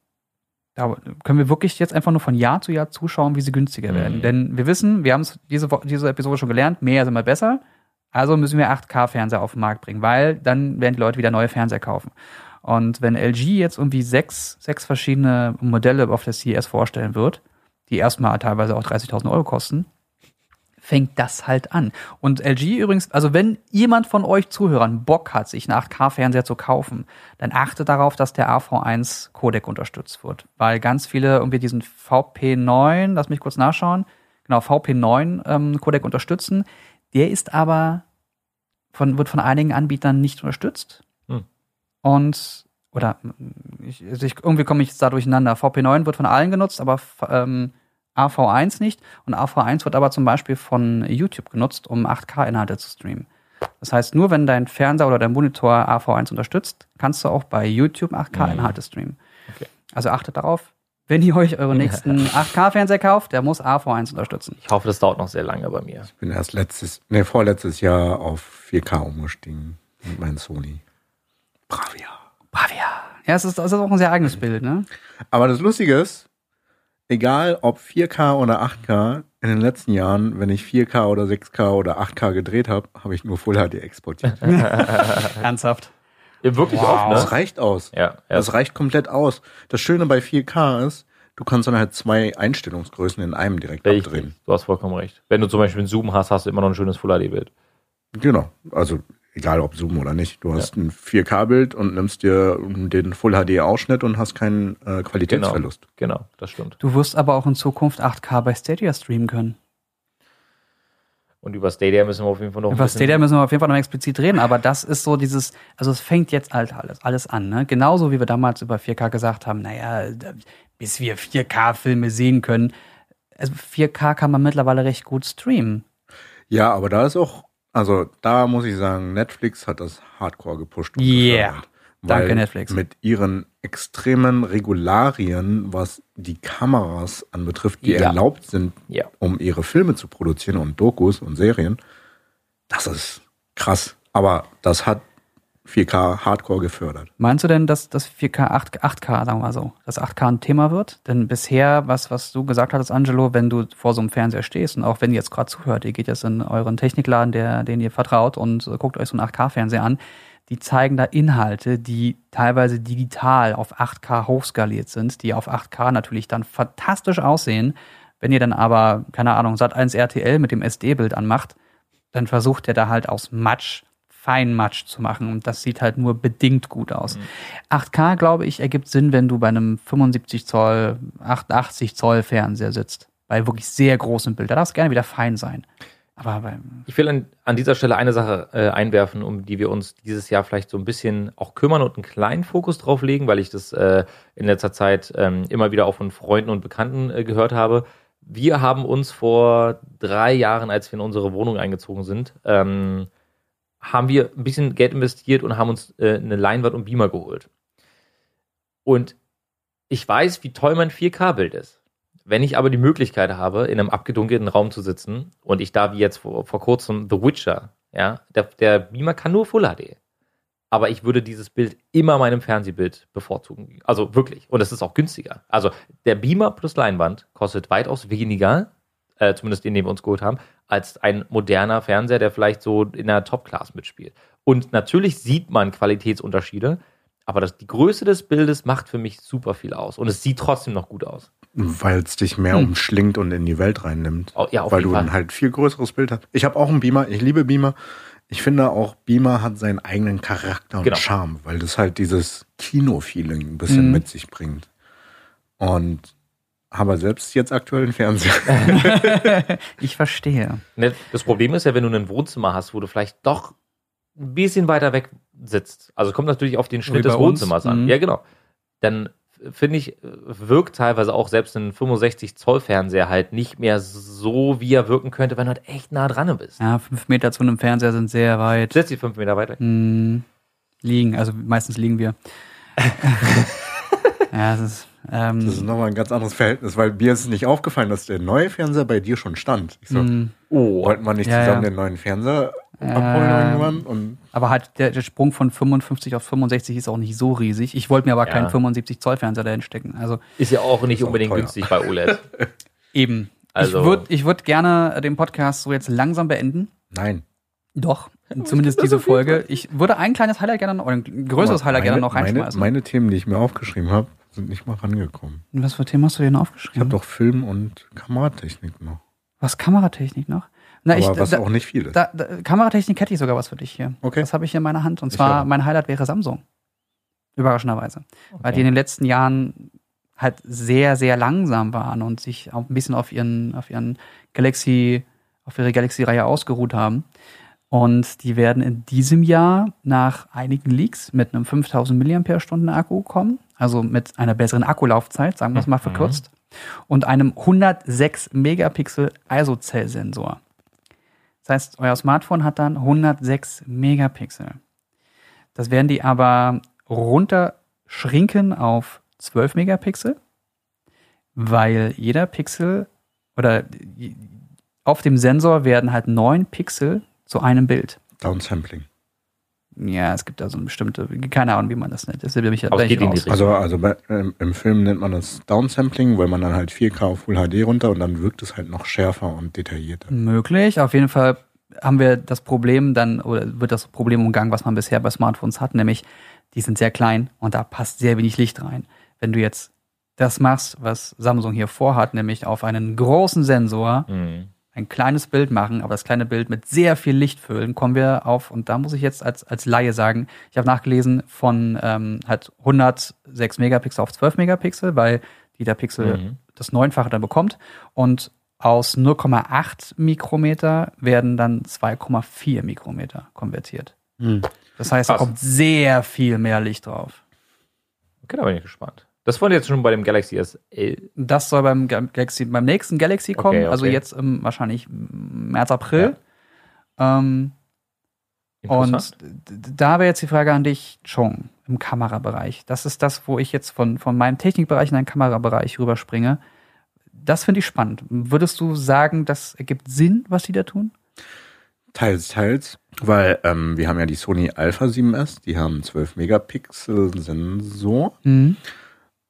da können wir wirklich jetzt einfach nur von Jahr zu Jahr zuschauen, wie sie günstiger Mhm. werden. Denn wir wissen, wir haben es diese, diese Episode schon gelernt, mehr ist immer besser. Also müssen wir 8K-Fernseher auf den Markt bringen, weil dann werden die Leute wieder neue Fernseher kaufen. Und wenn LG jetzt irgendwie sechs, sechs verschiedene Modelle auf der CES vorstellen wird, die erstmal teilweise auch 30.000 Euro kosten, fängt das halt an. Und LG übrigens, also wenn jemand von euch Zuhörern Bock hat, sich einen 8K-Fernseher zu kaufen, dann achtet darauf, dass der AV1-Codec unterstützt wird. Weil ganz viele irgendwie diesen VP9, lass mich kurz nachschauen, genau, VP9-Codec unterstützen. Der ist aber von, wird von einigen Anbietern nicht unterstützt. Hm. Und, oder, ich, also ich, irgendwie komme ich jetzt da durcheinander. VP9 wird von allen genutzt, aber ähm, AV1 nicht. Und AV1 wird aber zum Beispiel von YouTube genutzt, um 8K-Inhalte zu streamen. Das heißt, nur wenn dein Fernseher oder dein Monitor AV1 unterstützt, kannst du auch bei YouTube 8K-Inhalte streamen. Okay. Also achtet darauf, wenn ihr euch euren [laughs] nächsten 8K-Fernseher kauft, der muss AV1 unterstützen. Ich hoffe, das dauert noch sehr lange bei mir. Ich bin erst letztes, nee, vorletztes Jahr auf 4K umgestiegen mit meinem Sony. Bravia. Bravia. Ja, es ist, das ist auch ein sehr eigenes Bild, ne? Aber das Lustige ist, egal ob 4K oder 8K, in den letzten Jahren, wenn ich 4K oder 6K oder 8K gedreht habe, habe ich nur Full HD exportiert. [laughs] Ernsthaft. Ja, wirklich Wow. oft, Das ne? reicht aus. Ja, ja. Das reicht komplett aus. Das Schöne bei 4K ist, du kannst dann halt zwei Einstellungsgrößen in einem direkt Richtig. abdrehen. Du hast vollkommen recht. Wenn du zum Beispiel einen Zoom hast, hast du immer noch ein schönes Full HD-Bild. Genau. Also egal ob Zoom oder nicht. Du hast ein 4K-Bild und nimmst dir den Full HD-Ausschnitt und hast keinen äh, Qualitätsverlust. Genau, das stimmt. Du wirst aber auch in Zukunft 8K bei Stadia streamen können. Und über Stadia müssen wir auf jeden Fall noch ein Über Stadia müssen wir auf jeden Fall noch explizit reden, aber das ist so dieses, also es fängt jetzt halt alles, alles an, ne? Genauso wie wir damals über 4K gesagt haben, naja, bis wir 4K-Filme sehen können. Also 4K kann man mittlerweile recht gut streamen. Ja, aber da ist auch, also da muss ich sagen, Netflix hat das Hardcore gepusht. Yeah. Danke, Netflix. Mit ihren extremen Regularien, was die Kameras anbetrifft, die Ja. erlaubt sind, Ja. um ihre Filme zu produzieren und Dokus und Serien, das ist krass. Aber das hat 4K Hardcore gefördert. Meinst du denn, dass das 4K, 8, 8K, sagen wir mal so, dass 8K ein Thema wird? Denn bisher, was, was du gesagt hattest, Angelo, wenn du vor so einem Fernseher stehst und auch wenn ihr jetzt gerade zuhört, ihr geht jetzt in euren Technikladen, der, den ihr vertraut und äh, guckt euch so einen 8K-Fernseher an, die zeigen da Inhalte, die teilweise digital auf 8K hochskaliert sind, die auf 8K natürlich dann fantastisch aussehen. Wenn ihr dann aber, keine Ahnung, Sat1 RTL mit dem SD-Bild anmacht, dann versucht er da halt aus Matsch Feinmatsch zu machen und das sieht halt nur bedingt gut aus. 8K, glaube ich, ergibt Sinn, wenn du bei einem 75 Zoll, 88 Zoll Fernseher sitzt. bei wirklich sehr großem Bild. Da darf es gerne wieder fein sein. Aber Ich will an, an dieser Stelle eine Sache äh, einwerfen, um die wir uns dieses Jahr vielleicht so ein bisschen auch kümmern und einen kleinen Fokus drauf legen, weil ich das äh, in letzter Zeit ähm, immer wieder auch von Freunden und Bekannten äh, gehört habe. Wir haben uns vor drei Jahren, als wir in unsere Wohnung eingezogen sind, ähm, haben wir ein bisschen Geld investiert und haben uns äh, eine Leinwand und Beamer geholt. Und ich weiß, wie toll mein 4K-Bild ist. Wenn ich aber die Möglichkeit habe, in einem abgedunkelten Raum zu sitzen und ich da wie jetzt vor, vor kurzem The Witcher, ja, der, der Beamer kann nur Full HD. Aber ich würde dieses Bild immer meinem Fernsehbild bevorzugen. Also wirklich. Und es ist auch günstiger. Also der Beamer plus Leinwand kostet weitaus weniger, äh, zumindest den, den wir uns geholt haben, als ein moderner Fernseher, der vielleicht so in der Top-Class mitspielt. Und natürlich sieht man Qualitätsunterschiede, aber das, die Größe des Bildes macht für mich super viel aus. Und es sieht trotzdem noch gut aus. Weil es dich mehr Hm. umschlingt und in die Welt reinnimmt. Oh, ja, auf weil jeden du Fall. ein halt viel größeres Bild hast. Ich habe auch einen Beamer, ich liebe Beamer. Ich finde auch, Beamer hat seinen eigenen Charakter und Genau. Charme, weil das halt dieses Kino-Feeling ein bisschen Mhm. mit sich bringt. Und aber selbst jetzt aktuell einen Fernseher. [laughs] ich verstehe. Ne, Das Problem ist ja, wenn du ein Wohnzimmer hast, wo du vielleicht doch ein bisschen weiter weg sitzt. Also kommt natürlich auf den Schnitt des bei uns. Wohnzimmers an. Mhm. Ja, genau. Dann finde ich, wirkt teilweise auch selbst ein 65 Zoll Fernseher halt nicht mehr so, wie er wirken könnte, wenn du halt echt nah dran bist. Ja, fünf Meter zu einem Fernseher sind sehr weit. Setz dich fünf Meter weiter. Hm, liegen, also meistens liegen wir. [laughs] ja, das ist, ähm, Das ist nochmal ein ganz anderes Verhältnis, weil mir ist nicht aufgefallen, dass der neue Fernseher bei dir schon stand. Ich so, hm, Oh, wollten wir nicht Ja, zusammen ja. den neuen Fernseher abholen irgendwann? Und aber halt der, der Sprung von 55 auf 65 ist auch nicht so riesig. Ich wollte mir aber Ja. keinen 75 Zoll Fernseher dahin stecken. Also ist ja auch nicht unbedingt teuer. günstig bei OLED. [laughs] eben. Also- ich würde ich würd gerne den Podcast so jetzt langsam beenden. nein. Doch, [laughs] zumindest diese Folge. Ich würde ein kleines Highlight gerne noch, oder ein größeres Highlight gerne noch meine, reinschmeißen. meine Themen, die ich mir aufgeschrieben habe, sind nicht mal rangekommen. Was für Themen hast du denn Ich aufgeschrieben? habe doch Film und Kameratechnik noch. was Kameratechnik noch? Na, Aber ich, was da, auch nicht viel ist. da, da, Kameratechnik hätte ich sogar was für dich hier. Okay. Das habe ich hier in meiner Hand. Und Ich zwar, mein Highlight wäre Samsung. Überraschenderweise. Weil die in Okay. den letzten Jahren halt sehr, sehr langsam waren und sich auch ein bisschen auf ihren, auf ihren Galaxy, auf ihre Galaxy-Reihe ausgeruht haben. Und die werden in diesem Jahr nach einigen Leaks mit einem 5000 mAh Akku kommen. Also mit einer besseren Akkulaufzeit, sagen wir es mal Mhm. verkürzt. Und einem 106 Megapixel ISO-Zell-Sensor. Das heißt, euer Smartphone hat dann 106 Megapixel. Das werden die aber runterschrinken auf 12 Megapixel, weil jeder Pixel oder auf dem Sensor werden halt 9 Pixel zu einem Bild. Downsampling. Ja, es gibt da so eine bestimmte, keine Ahnung, wie man das nennt. Das will mich Aber es geht in die Richtung. Also, also bei, ähm, im Film nennt man das Downsampling, weil man dann halt 4K auf Full HD runter und dann wirkt es halt noch schärfer und detaillierter. Möglich. Auf jeden Fall haben wir das Problem dann, oder wird das Problem umgangen, was man bisher bei Smartphones hat, nämlich die sind sehr klein und da passt sehr wenig Licht rein. Wenn du jetzt das machst, was Samsung hier vorhat, nämlich auf einen großen Sensor Mhm. Ein kleines Bild machen, aber das kleine Bild mit sehr viel Licht füllen, kommen wir auf, und da muss ich jetzt als, als Laie sagen, ich habe nachgelesen von ähm, halt 106 Megapixel auf 12 Megapixel, weil jeder Pixel Mhm. das Neunfache dann bekommt. Und aus 0,8 Mikrometer werden dann 2,4 Mikrometer konvertiert. Das heißt, da Krass. kommt sehr viel mehr Licht drauf. Okay, da bin ich gespannt. Das wollen jetzt schon bei dem Galaxy SL. Das soll beim Galaxy, beim nächsten Galaxy kommen, Okay, okay. also jetzt im, wahrscheinlich März, April. Ähm, Interessant. Und da wäre jetzt die Frage an dich, Chong, im Kamerabereich. Das ist das, wo ich jetzt von, von meinem Technikbereich in den Kamerabereich rüberspringe. Das finde ich spannend. Würdest du sagen, das ergibt Sinn, was die da tun? Teils, teils. Weil ähm, wir haben ja die Sony Alpha 7S, die haben 12 Megapixel Sensor, Mhm.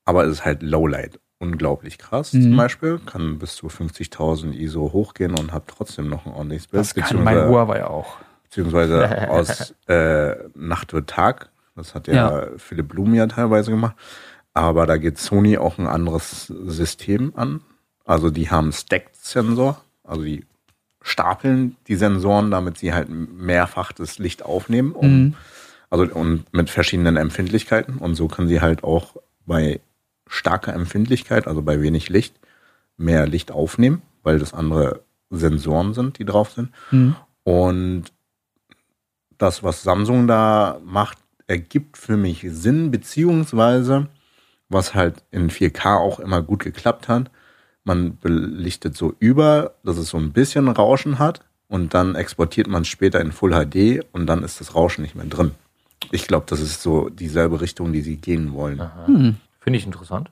Aber es ist halt Lowlight. Unglaublich krass Mhm. zum Beispiel. Kann bis zu 50.000 ISO hochgehen und hat trotzdem noch ein ordentliches Bild. Das kann mein Huawei auch. beziehungsweise [laughs] aus äh, Nacht wird Tag. Das hat ja, Ja. Philipp Blum ja teilweise gemacht. Aber da geht Sony auch ein anderes System an. Also die haben Stacked-Sensor, also die stapeln die Sensoren, damit sie halt mehrfach das Licht aufnehmen. Um, Mhm. Also und mit verschiedenen Empfindlichkeiten. Und so können sie halt auch bei starker Empfindlichkeit, also bei wenig Licht, mehr Licht aufnehmen, weil das andere Sensoren sind, die drauf sind. Mhm. Und das, was Samsung da macht, ergibt für mich Sinn, beziehungsweise was halt in 4K auch immer gut geklappt hat. Man belichtet so über, dass es so ein bisschen Rauschen hat und dann exportiert man es später in Full HD und dann ist das Rauschen nicht mehr drin. Ich glaube, das ist so dieselbe Richtung, die sie gehen wollen. Hm. Finde ich interessant.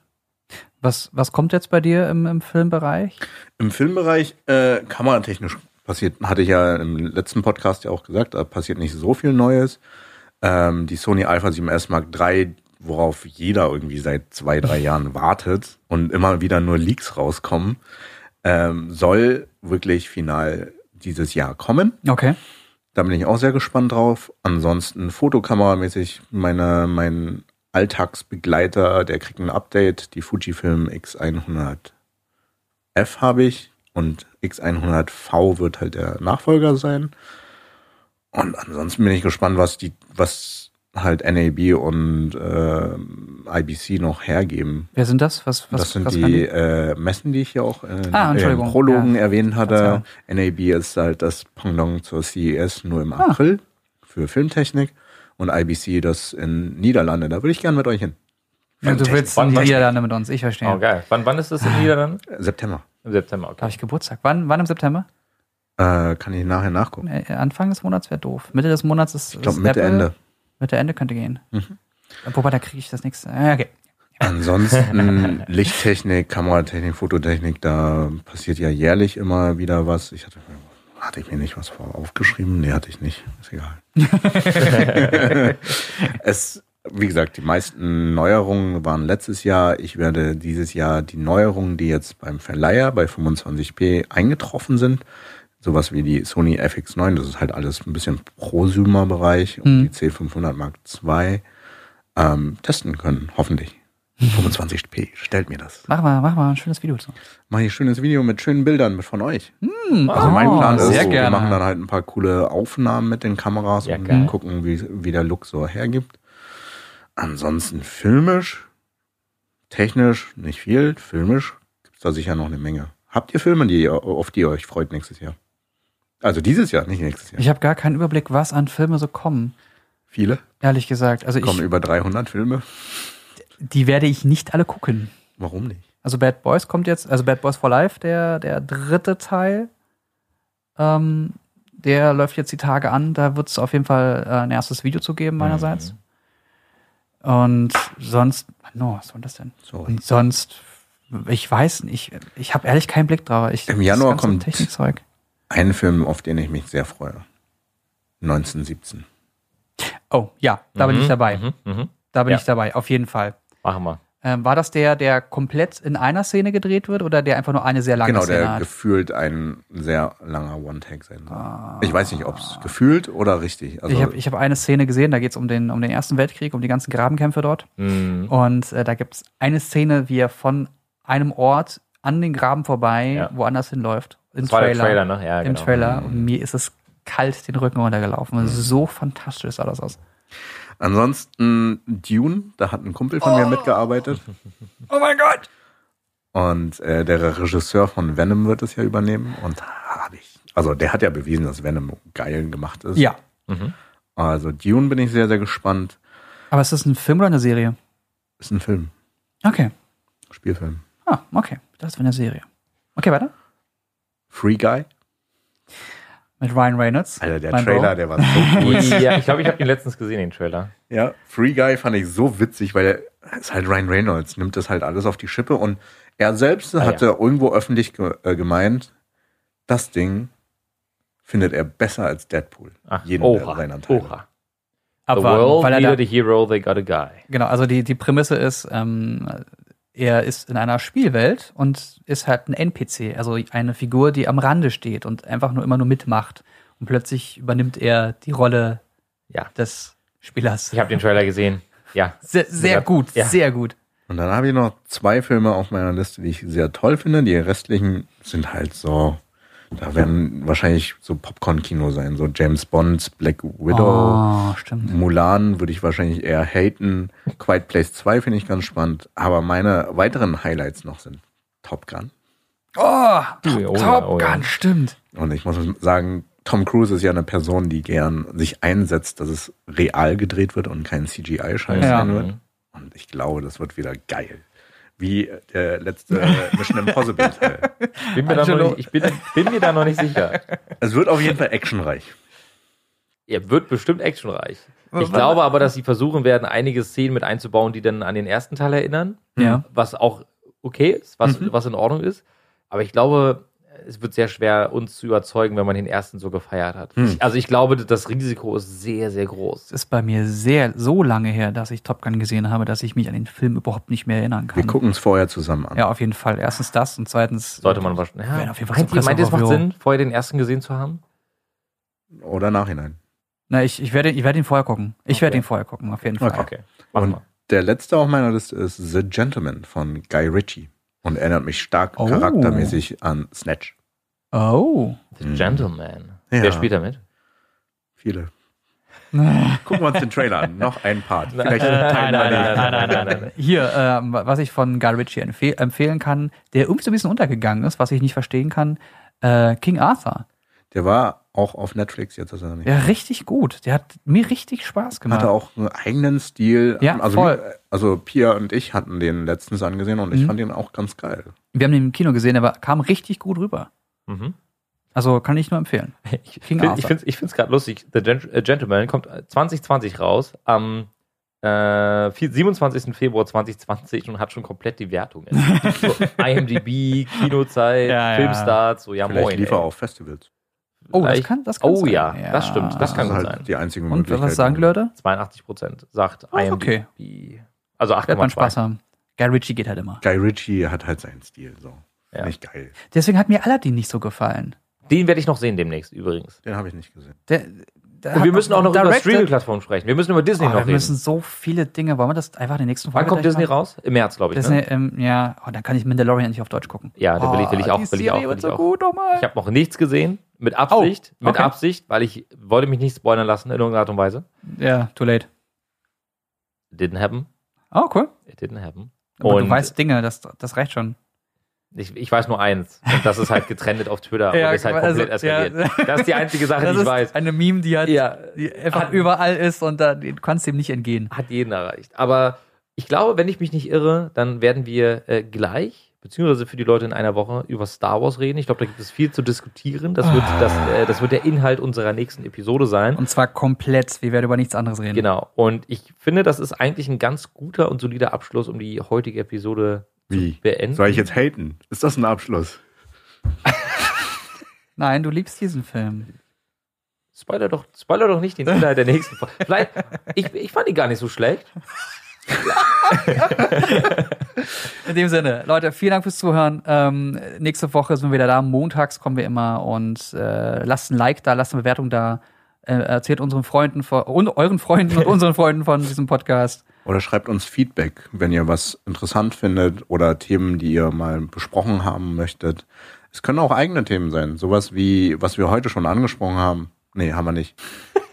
Was, was kommt jetzt bei dir im, im Filmbereich? Im Filmbereich äh, kameratechnisch passiert, hatte ich ja im letzten Podcast ja auch gesagt, da passiert nicht so viel Neues. Ähm, die Sony Alpha 7S Mark III, worauf jeder irgendwie seit zwei, drei Jahren wartet und immer wieder nur Leaks rauskommen, ähm, soll wirklich final dieses Jahr kommen. Okay. Da bin ich auch sehr gespannt drauf. Ansonsten fotokameramäßig meine, mein Alltagsbegleiter, der kriegt ein Update. Die Fujifilm X100F habe ich und X100V wird halt der Nachfolger sein. Und ansonsten bin ich gespannt, was die, was halt NAB und äh, IBC noch hergeben. Wer sind das? Was, was, das sind was die äh, Messen, die ich hier auch in Ah, Entschuldigung. Prologen Ja. erwähnt hatte. NAB ist halt das Pendant zur CES nur im Ah. April für Filmtechnik und IBC das in Niederlande. Da würde ich gerne mit euch hin. Ja, du willst Wann- in die Niederlande mit uns, ich verstehe. Oh, geil. Wann, wann ist das in Niederlanden? Äh, September. Im September, Da okay. habe ich Geburtstag. Wann, wann im September? Äh, kann ich nachher nachgucken. Äh, Anfang des Monats wäre doof. Mitte des Monats ist. Ich glaube Mitte Apple. Ende. Mitte Ende könnte gehen. Mhm. Wobei, da kriege ich das nächste. Ja, okay. Ansonsten [laughs] Lichttechnik, Kameratechnik, Fototechnik, da passiert ja jährlich immer wieder was. Ich hatte, hatte ich mir nicht was vor aufgeschrieben? Nee, hatte ich nicht. Ist egal. [laughs] es, wie gesagt, die meisten Neuerungen waren letztes Jahr. Ich werde dieses Jahr die Neuerungen, die jetzt beim Verleiher bei 25p eingetroffen sind, sowas wie die Sony FX9, das ist halt alles ein bisschen Prosumer-Bereich und Mhm. die C500 Mark II ähm, testen können, hoffentlich. 25p, stellt mir das. Mach mal, mach mal ein schönes Video zu. Mach ich ein schönes Video mit schönen Bildern von euch. Hm, Also mein oh, Plan ist, sehr wir machen dann halt ein paar coole Aufnahmen mit den Kameras Ja, und geil. gucken, wie, wie der Look so hergibt. Ansonsten filmisch, technisch nicht viel, filmisch gibt's da sicher noch eine Menge. Habt ihr Filme, die, auf die ihr euch freut nächstes Jahr? Also dieses Jahr, nicht nächstes Jahr. Ich habe gar keinen Überblick, was an Filme so kommen. Viele? Ehrlich gesagt. Also Kommen ich, über 300 Filme. Die werde ich nicht alle gucken. Warum nicht? Also Bad Boys kommt jetzt, also Bad Boys for Life, der, der dritte Teil. Ähm, der läuft jetzt die Tage an. Da wird es auf jeden Fall äh, ein erstes Video zu geben, meinerseits. Und sonst, no, was soll das denn? Sorry. Und sonst, ich weiß nicht, ich, ich habe ehrlich keinen Blick drauf. Ich, Im Januar kommt- Technikzeug. Ein Film, auf den ich mich sehr freue. 1917. Oh, ja, da bin Mhm, ich dabei. Mhm, mhm. Da bin Ja. ich dabei, auf jeden Fall. Machen wir. Ähm, war das der, der komplett in einer Szene gedreht wird oder der einfach nur eine sehr lange Genau, Szene der hat? gefühlt ein sehr langer One-Take sein soll. Ich weiß nicht, ob es gefühlt oder richtig. Also, ich habe ich hab eine Szene gesehen, da geht es um den, um den Ersten Weltkrieg, um die ganzen Grabenkämpfe dort. Mhm. Und äh, da gibt es eine Szene, wie er von einem Ort an den Graben vorbei Ja. woanders hinläuft. Im Das war der Trailer. Trailer, ne? Ja, Im genau. Trailer. Und mir ist es kalt den Rücken runtergelaufen. So fantastisch sah das aus. Ansonsten Dune, da hat ein Kumpel von mir mitgearbeitet. Oh mein Gott! Und äh, der Regisseur von Venom wird es ja übernehmen. Und habe ich. Also der hat ja bewiesen, dass Venom geil gemacht ist. Ja. Mhm. Also Dune bin ich sehr, sehr gespannt. Aber ist das ein Film oder eine Serie? Ist ein Film. Okay. Spielfilm. Ah, okay. Das wäre eine Serie. Okay, weiter. Free Guy. Mit Ryan Reynolds. Alter, der Trailer, Bro. der war so [laughs] gut. ja, ich glaube, ich habe ihn letztens gesehen, den Trailer. Ja, Free Guy fand ich so witzig, weil er ist halt Ryan Reynolds, nimmt das halt alles auf die Schippe und er selbst Ah, hatte irgendwo öffentlich ge äh, gemeint, das Ding findet er besser als Deadpool. Ach, Jeden oha, der seiner Teile. oha. The Abwarten, world weil er da, a hero, they got a guy. Genau, also die, die Prämisse ist, ähm, er ist in einer Spielwelt und ist halt ein NPC, also eine Figur, die am Rande steht und einfach nur immer nur mitmacht. Und plötzlich übernimmt er die Rolle Ja. des Spielers. Ich habe den Trailer gesehen. Ja. Sehr, sehr Ja. gut, Ja. sehr gut. Und dann habe ich noch zwei Filme auf meiner Liste, die ich sehr toll finde. Die restlichen sind halt so, da werden wahrscheinlich so Popcorn-Kino sein, so James Bond, Black Widow. Oh, stimmt. Mulan würde ich wahrscheinlich eher haten. Quiet Place 2 finde ich ganz spannend. Aber meine weiteren Highlights noch sind Top Gun. Oh, Oh ja, Top oh ja. Gun, stimmt. Und ich muss sagen, Tom Cruise ist ja eine Person, die gern sich einsetzt, dass es real gedreht wird und kein CGI-Scheiß Ja. sein wird. Und ich glaube, das wird wieder geil. Wie der letzte Mission Impossible Teil. [laughs] Bin mir da noch Angelo. nicht, ich bin, bin mir da noch nicht sicher. Es wird auf jeden Fall actionreich. Er wird bestimmt actionreich. Ich glaube aber, dass sie versuchen werden, einige Szenen mit einzubauen, die dann an den ersten Teil erinnern. Ja. Was auch okay ist, was, was in Ordnung ist. Aber ich glaube, es wird sehr schwer, uns zu überzeugen, wenn man den ersten so gefeiert hat. Hm. Ich, also ich glaube, das Risiko ist sehr, sehr groß. Es ist bei mir sehr, so lange her, dass ich Top Gun gesehen habe, dass ich mich an den Film überhaupt nicht mehr erinnern kann. Wir gucken es vorher zusammen an. Ja, auf jeden Fall. Erstens das und zweitens. Sollte man wahrscheinlich. Ja, auf jeden Fall meint, ihr, meint ihr, es macht. Sinn, vorher den ersten gesehen zu haben? Oder nachhinein. Na, ich, ich werde, ich werde ihn vorher gucken. Ich Okay. werde ihn vorher gucken, auf jeden Fall. Okay. Mach Und mal. der letzte auf meiner Liste ist The Gentleman von Guy Ritchie. Und erinnert mich stark Oh. charaktermäßig an Snatch. Oh. The. Gentleman. Ja. Wer spielt da mit? Viele. Gucken wir uns den Trailer an. Noch ein Part. [laughs] Vielleicht Nein, nein, nein, nein, nein, nein, nein, nein. Hier, ähm, was ich von Guy Ritchie empfehl empfehlen kann, der irgendwie so ein bisschen untergegangen ist, was ich nicht verstehen kann. Äh, King Arthur. Der war auch auf Netflix, jetzt ist er nicht. Ja, richtig gut. Der hat mir richtig Spaß gemacht. Hatte auch einen eigenen Stil. Ja, also, voll. also Pia und ich hatten den letztens angesehen und ich Mhm. fand den auch ganz geil. Wir haben den im Kino gesehen, aber kam richtig gut rüber. Mhm. Also kann ich nur empfehlen. [laughs] Ich finde Arthur. ich find's, ich find's gerade lustig. The äh, Gentleman kommt 2020 raus, am äh, vier- 27. Februar 2020 und hat schon komplett die Wertungen. [laughs] so, IMDb, Kinozeit, Ja. Filmstarts, so ja Vielleicht moin. lief er auf Festivals. Oh, das kann, das kann Oh sein. ja, das stimmt, das kann ist gut halt sein. die einzige Und was sagen die Leute? 82 Prozent sagt IMDb. okay. Also Wird man 8,2. Spaß haben. Guy Ritchie geht halt immer. Guy Ritchie hat halt seinen Stil. So. Ja. Nicht geil. Deswegen hat mir Aladdin nicht so gefallen. Den werde ich noch sehen demnächst übrigens. Den habe ich nicht gesehen. Der, der Und wir müssen auch noch über Director- Streaming-Plattformen sprechen. Wir müssen über Disney Oh, noch wir reden. müssen so viele Dinge. Wollen wir das einfach in den nächsten Wann Folge kommt Disney machen? raus? Im März, glaube ich. Disney, Ne? ähm, ja, oh, dann kann ich Mandalorian endlich auf Deutsch gucken. Ja, da will ich, will ich auch. die Will ich auch, Serie will wird ich so auch. gut, oh Mann. Ich habe noch nichts gesehen. Mit Absicht. Oh, Mit okay. Absicht, weil ich wollte mich nicht spoilern lassen in irgendeiner Art und Weise. Ja, too late. It didn't happen. Oh, cool. It didn't happen. Aber Und du weißt Dinge, das, das reicht schon. ich, ich weiß nur eins. Und das ist halt getrennt auf Twitter [laughs] Ja, und ist halt also, komplett ja. eskaliert. Das ist die einzige Sache, [laughs] Das die ich ist weiß. eine Meme, die, hat, Ja, die einfach Hat- überall ist und da, du kannst dem nicht entgehen. hat jeden erreicht. Aber ich glaube, wenn ich mich nicht irre, dann werden wir äh, gleich, beziehungsweise für die Leute in einer Woche, über Star Wars reden. Ich glaube, da gibt es viel zu diskutieren. Das wird, das, äh, das wird der Inhalt unserer nächsten Episode sein. Und zwar komplett. Wir werden über nichts anderes reden. Genau. Und ich finde, das ist eigentlich ein ganz guter und solider Abschluss, um die heutige Episode Wie? zu beenden. Soll ich jetzt haten? Ist das ein Abschluss? [laughs] Nein, du liebst diesen Film. Spoiler doch, spoiler doch nicht den Inhalt der nächsten Folge. Vielleicht, ich, ich fand ihn gar nicht so schlecht. [laughs] In dem Sinne, Leute, vielen Dank fürs Zuhören. Ähm, nächste Woche sind wir wieder da. Montags kommen wir immer und äh, lasst ein Like da, lasst eine Bewertung da. Äh, erzählt unseren Freunden von, und euren Freunden und [laughs] unseren Freunden von diesem Podcast. Oder schreibt uns Feedback, wenn ihr was interessant findet oder Themen, die ihr mal besprochen haben möchtet. Es können auch eigene Themen sein. Sowas wie, was wir heute schon angesprochen haben. Nee, haben wir nicht.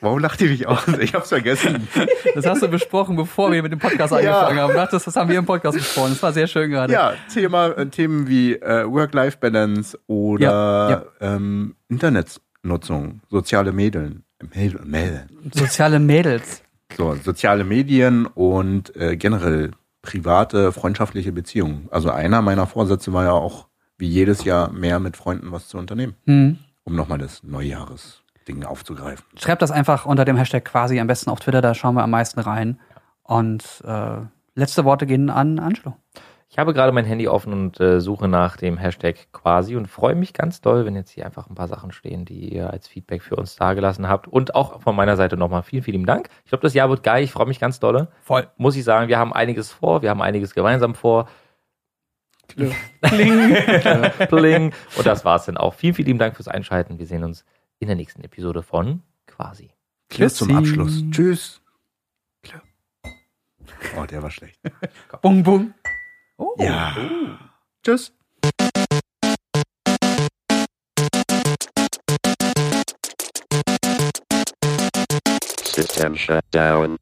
Warum lacht ihr mich aus? Ich hab's vergessen. Das hast du besprochen, bevor wir mit dem Podcast angefangen haben. Dachtest, das haben wir im Podcast besprochen. Das war sehr schön gerade. Ja, Thema, äh, Themen wie äh, Work-Life-Balance oder Ja, ja. Ähm, Internetnutzung, soziale Medien. Medien, Medien. Soziale Mädels. So, soziale Medien und äh, generell private, freundschaftliche Beziehungen. Also einer meiner Vorsätze war ja auch, wie jedes Jahr, mehr mit Freunden was zu unternehmen, Hm. um nochmal das Neujahresding aufzugreifen. Schreibt das einfach unter dem Hashtag quasi am besten auf Twitter, da schauen wir am meisten rein. Und äh, letzte Worte gehen an Angelo. Ich habe gerade mein Handy offen und äh, suche nach dem Hashtag quasi und freue mich ganz doll, wenn jetzt hier einfach ein paar Sachen stehen, die ihr als Feedback für uns dagelassen habt. Und auch von meiner Seite nochmal vielen, vielen Dank. Ich glaube, das Jahr wird geil. Ich freue mich ganz dolle. Voll. Muss ich sagen, wir haben einiges vor. Wir haben einiges gemeinsam vor. Kling. [laughs] Pling. Und das war's dann auch. Vielen, vielen Dank fürs Einschalten. Wir sehen uns in der nächsten Episode von quasi. Tschüss zum. Abschluss. Tschüss. Oh, der war schlecht. [laughs] Bung, bung. Oh. Ja. Tschüss. System shut down.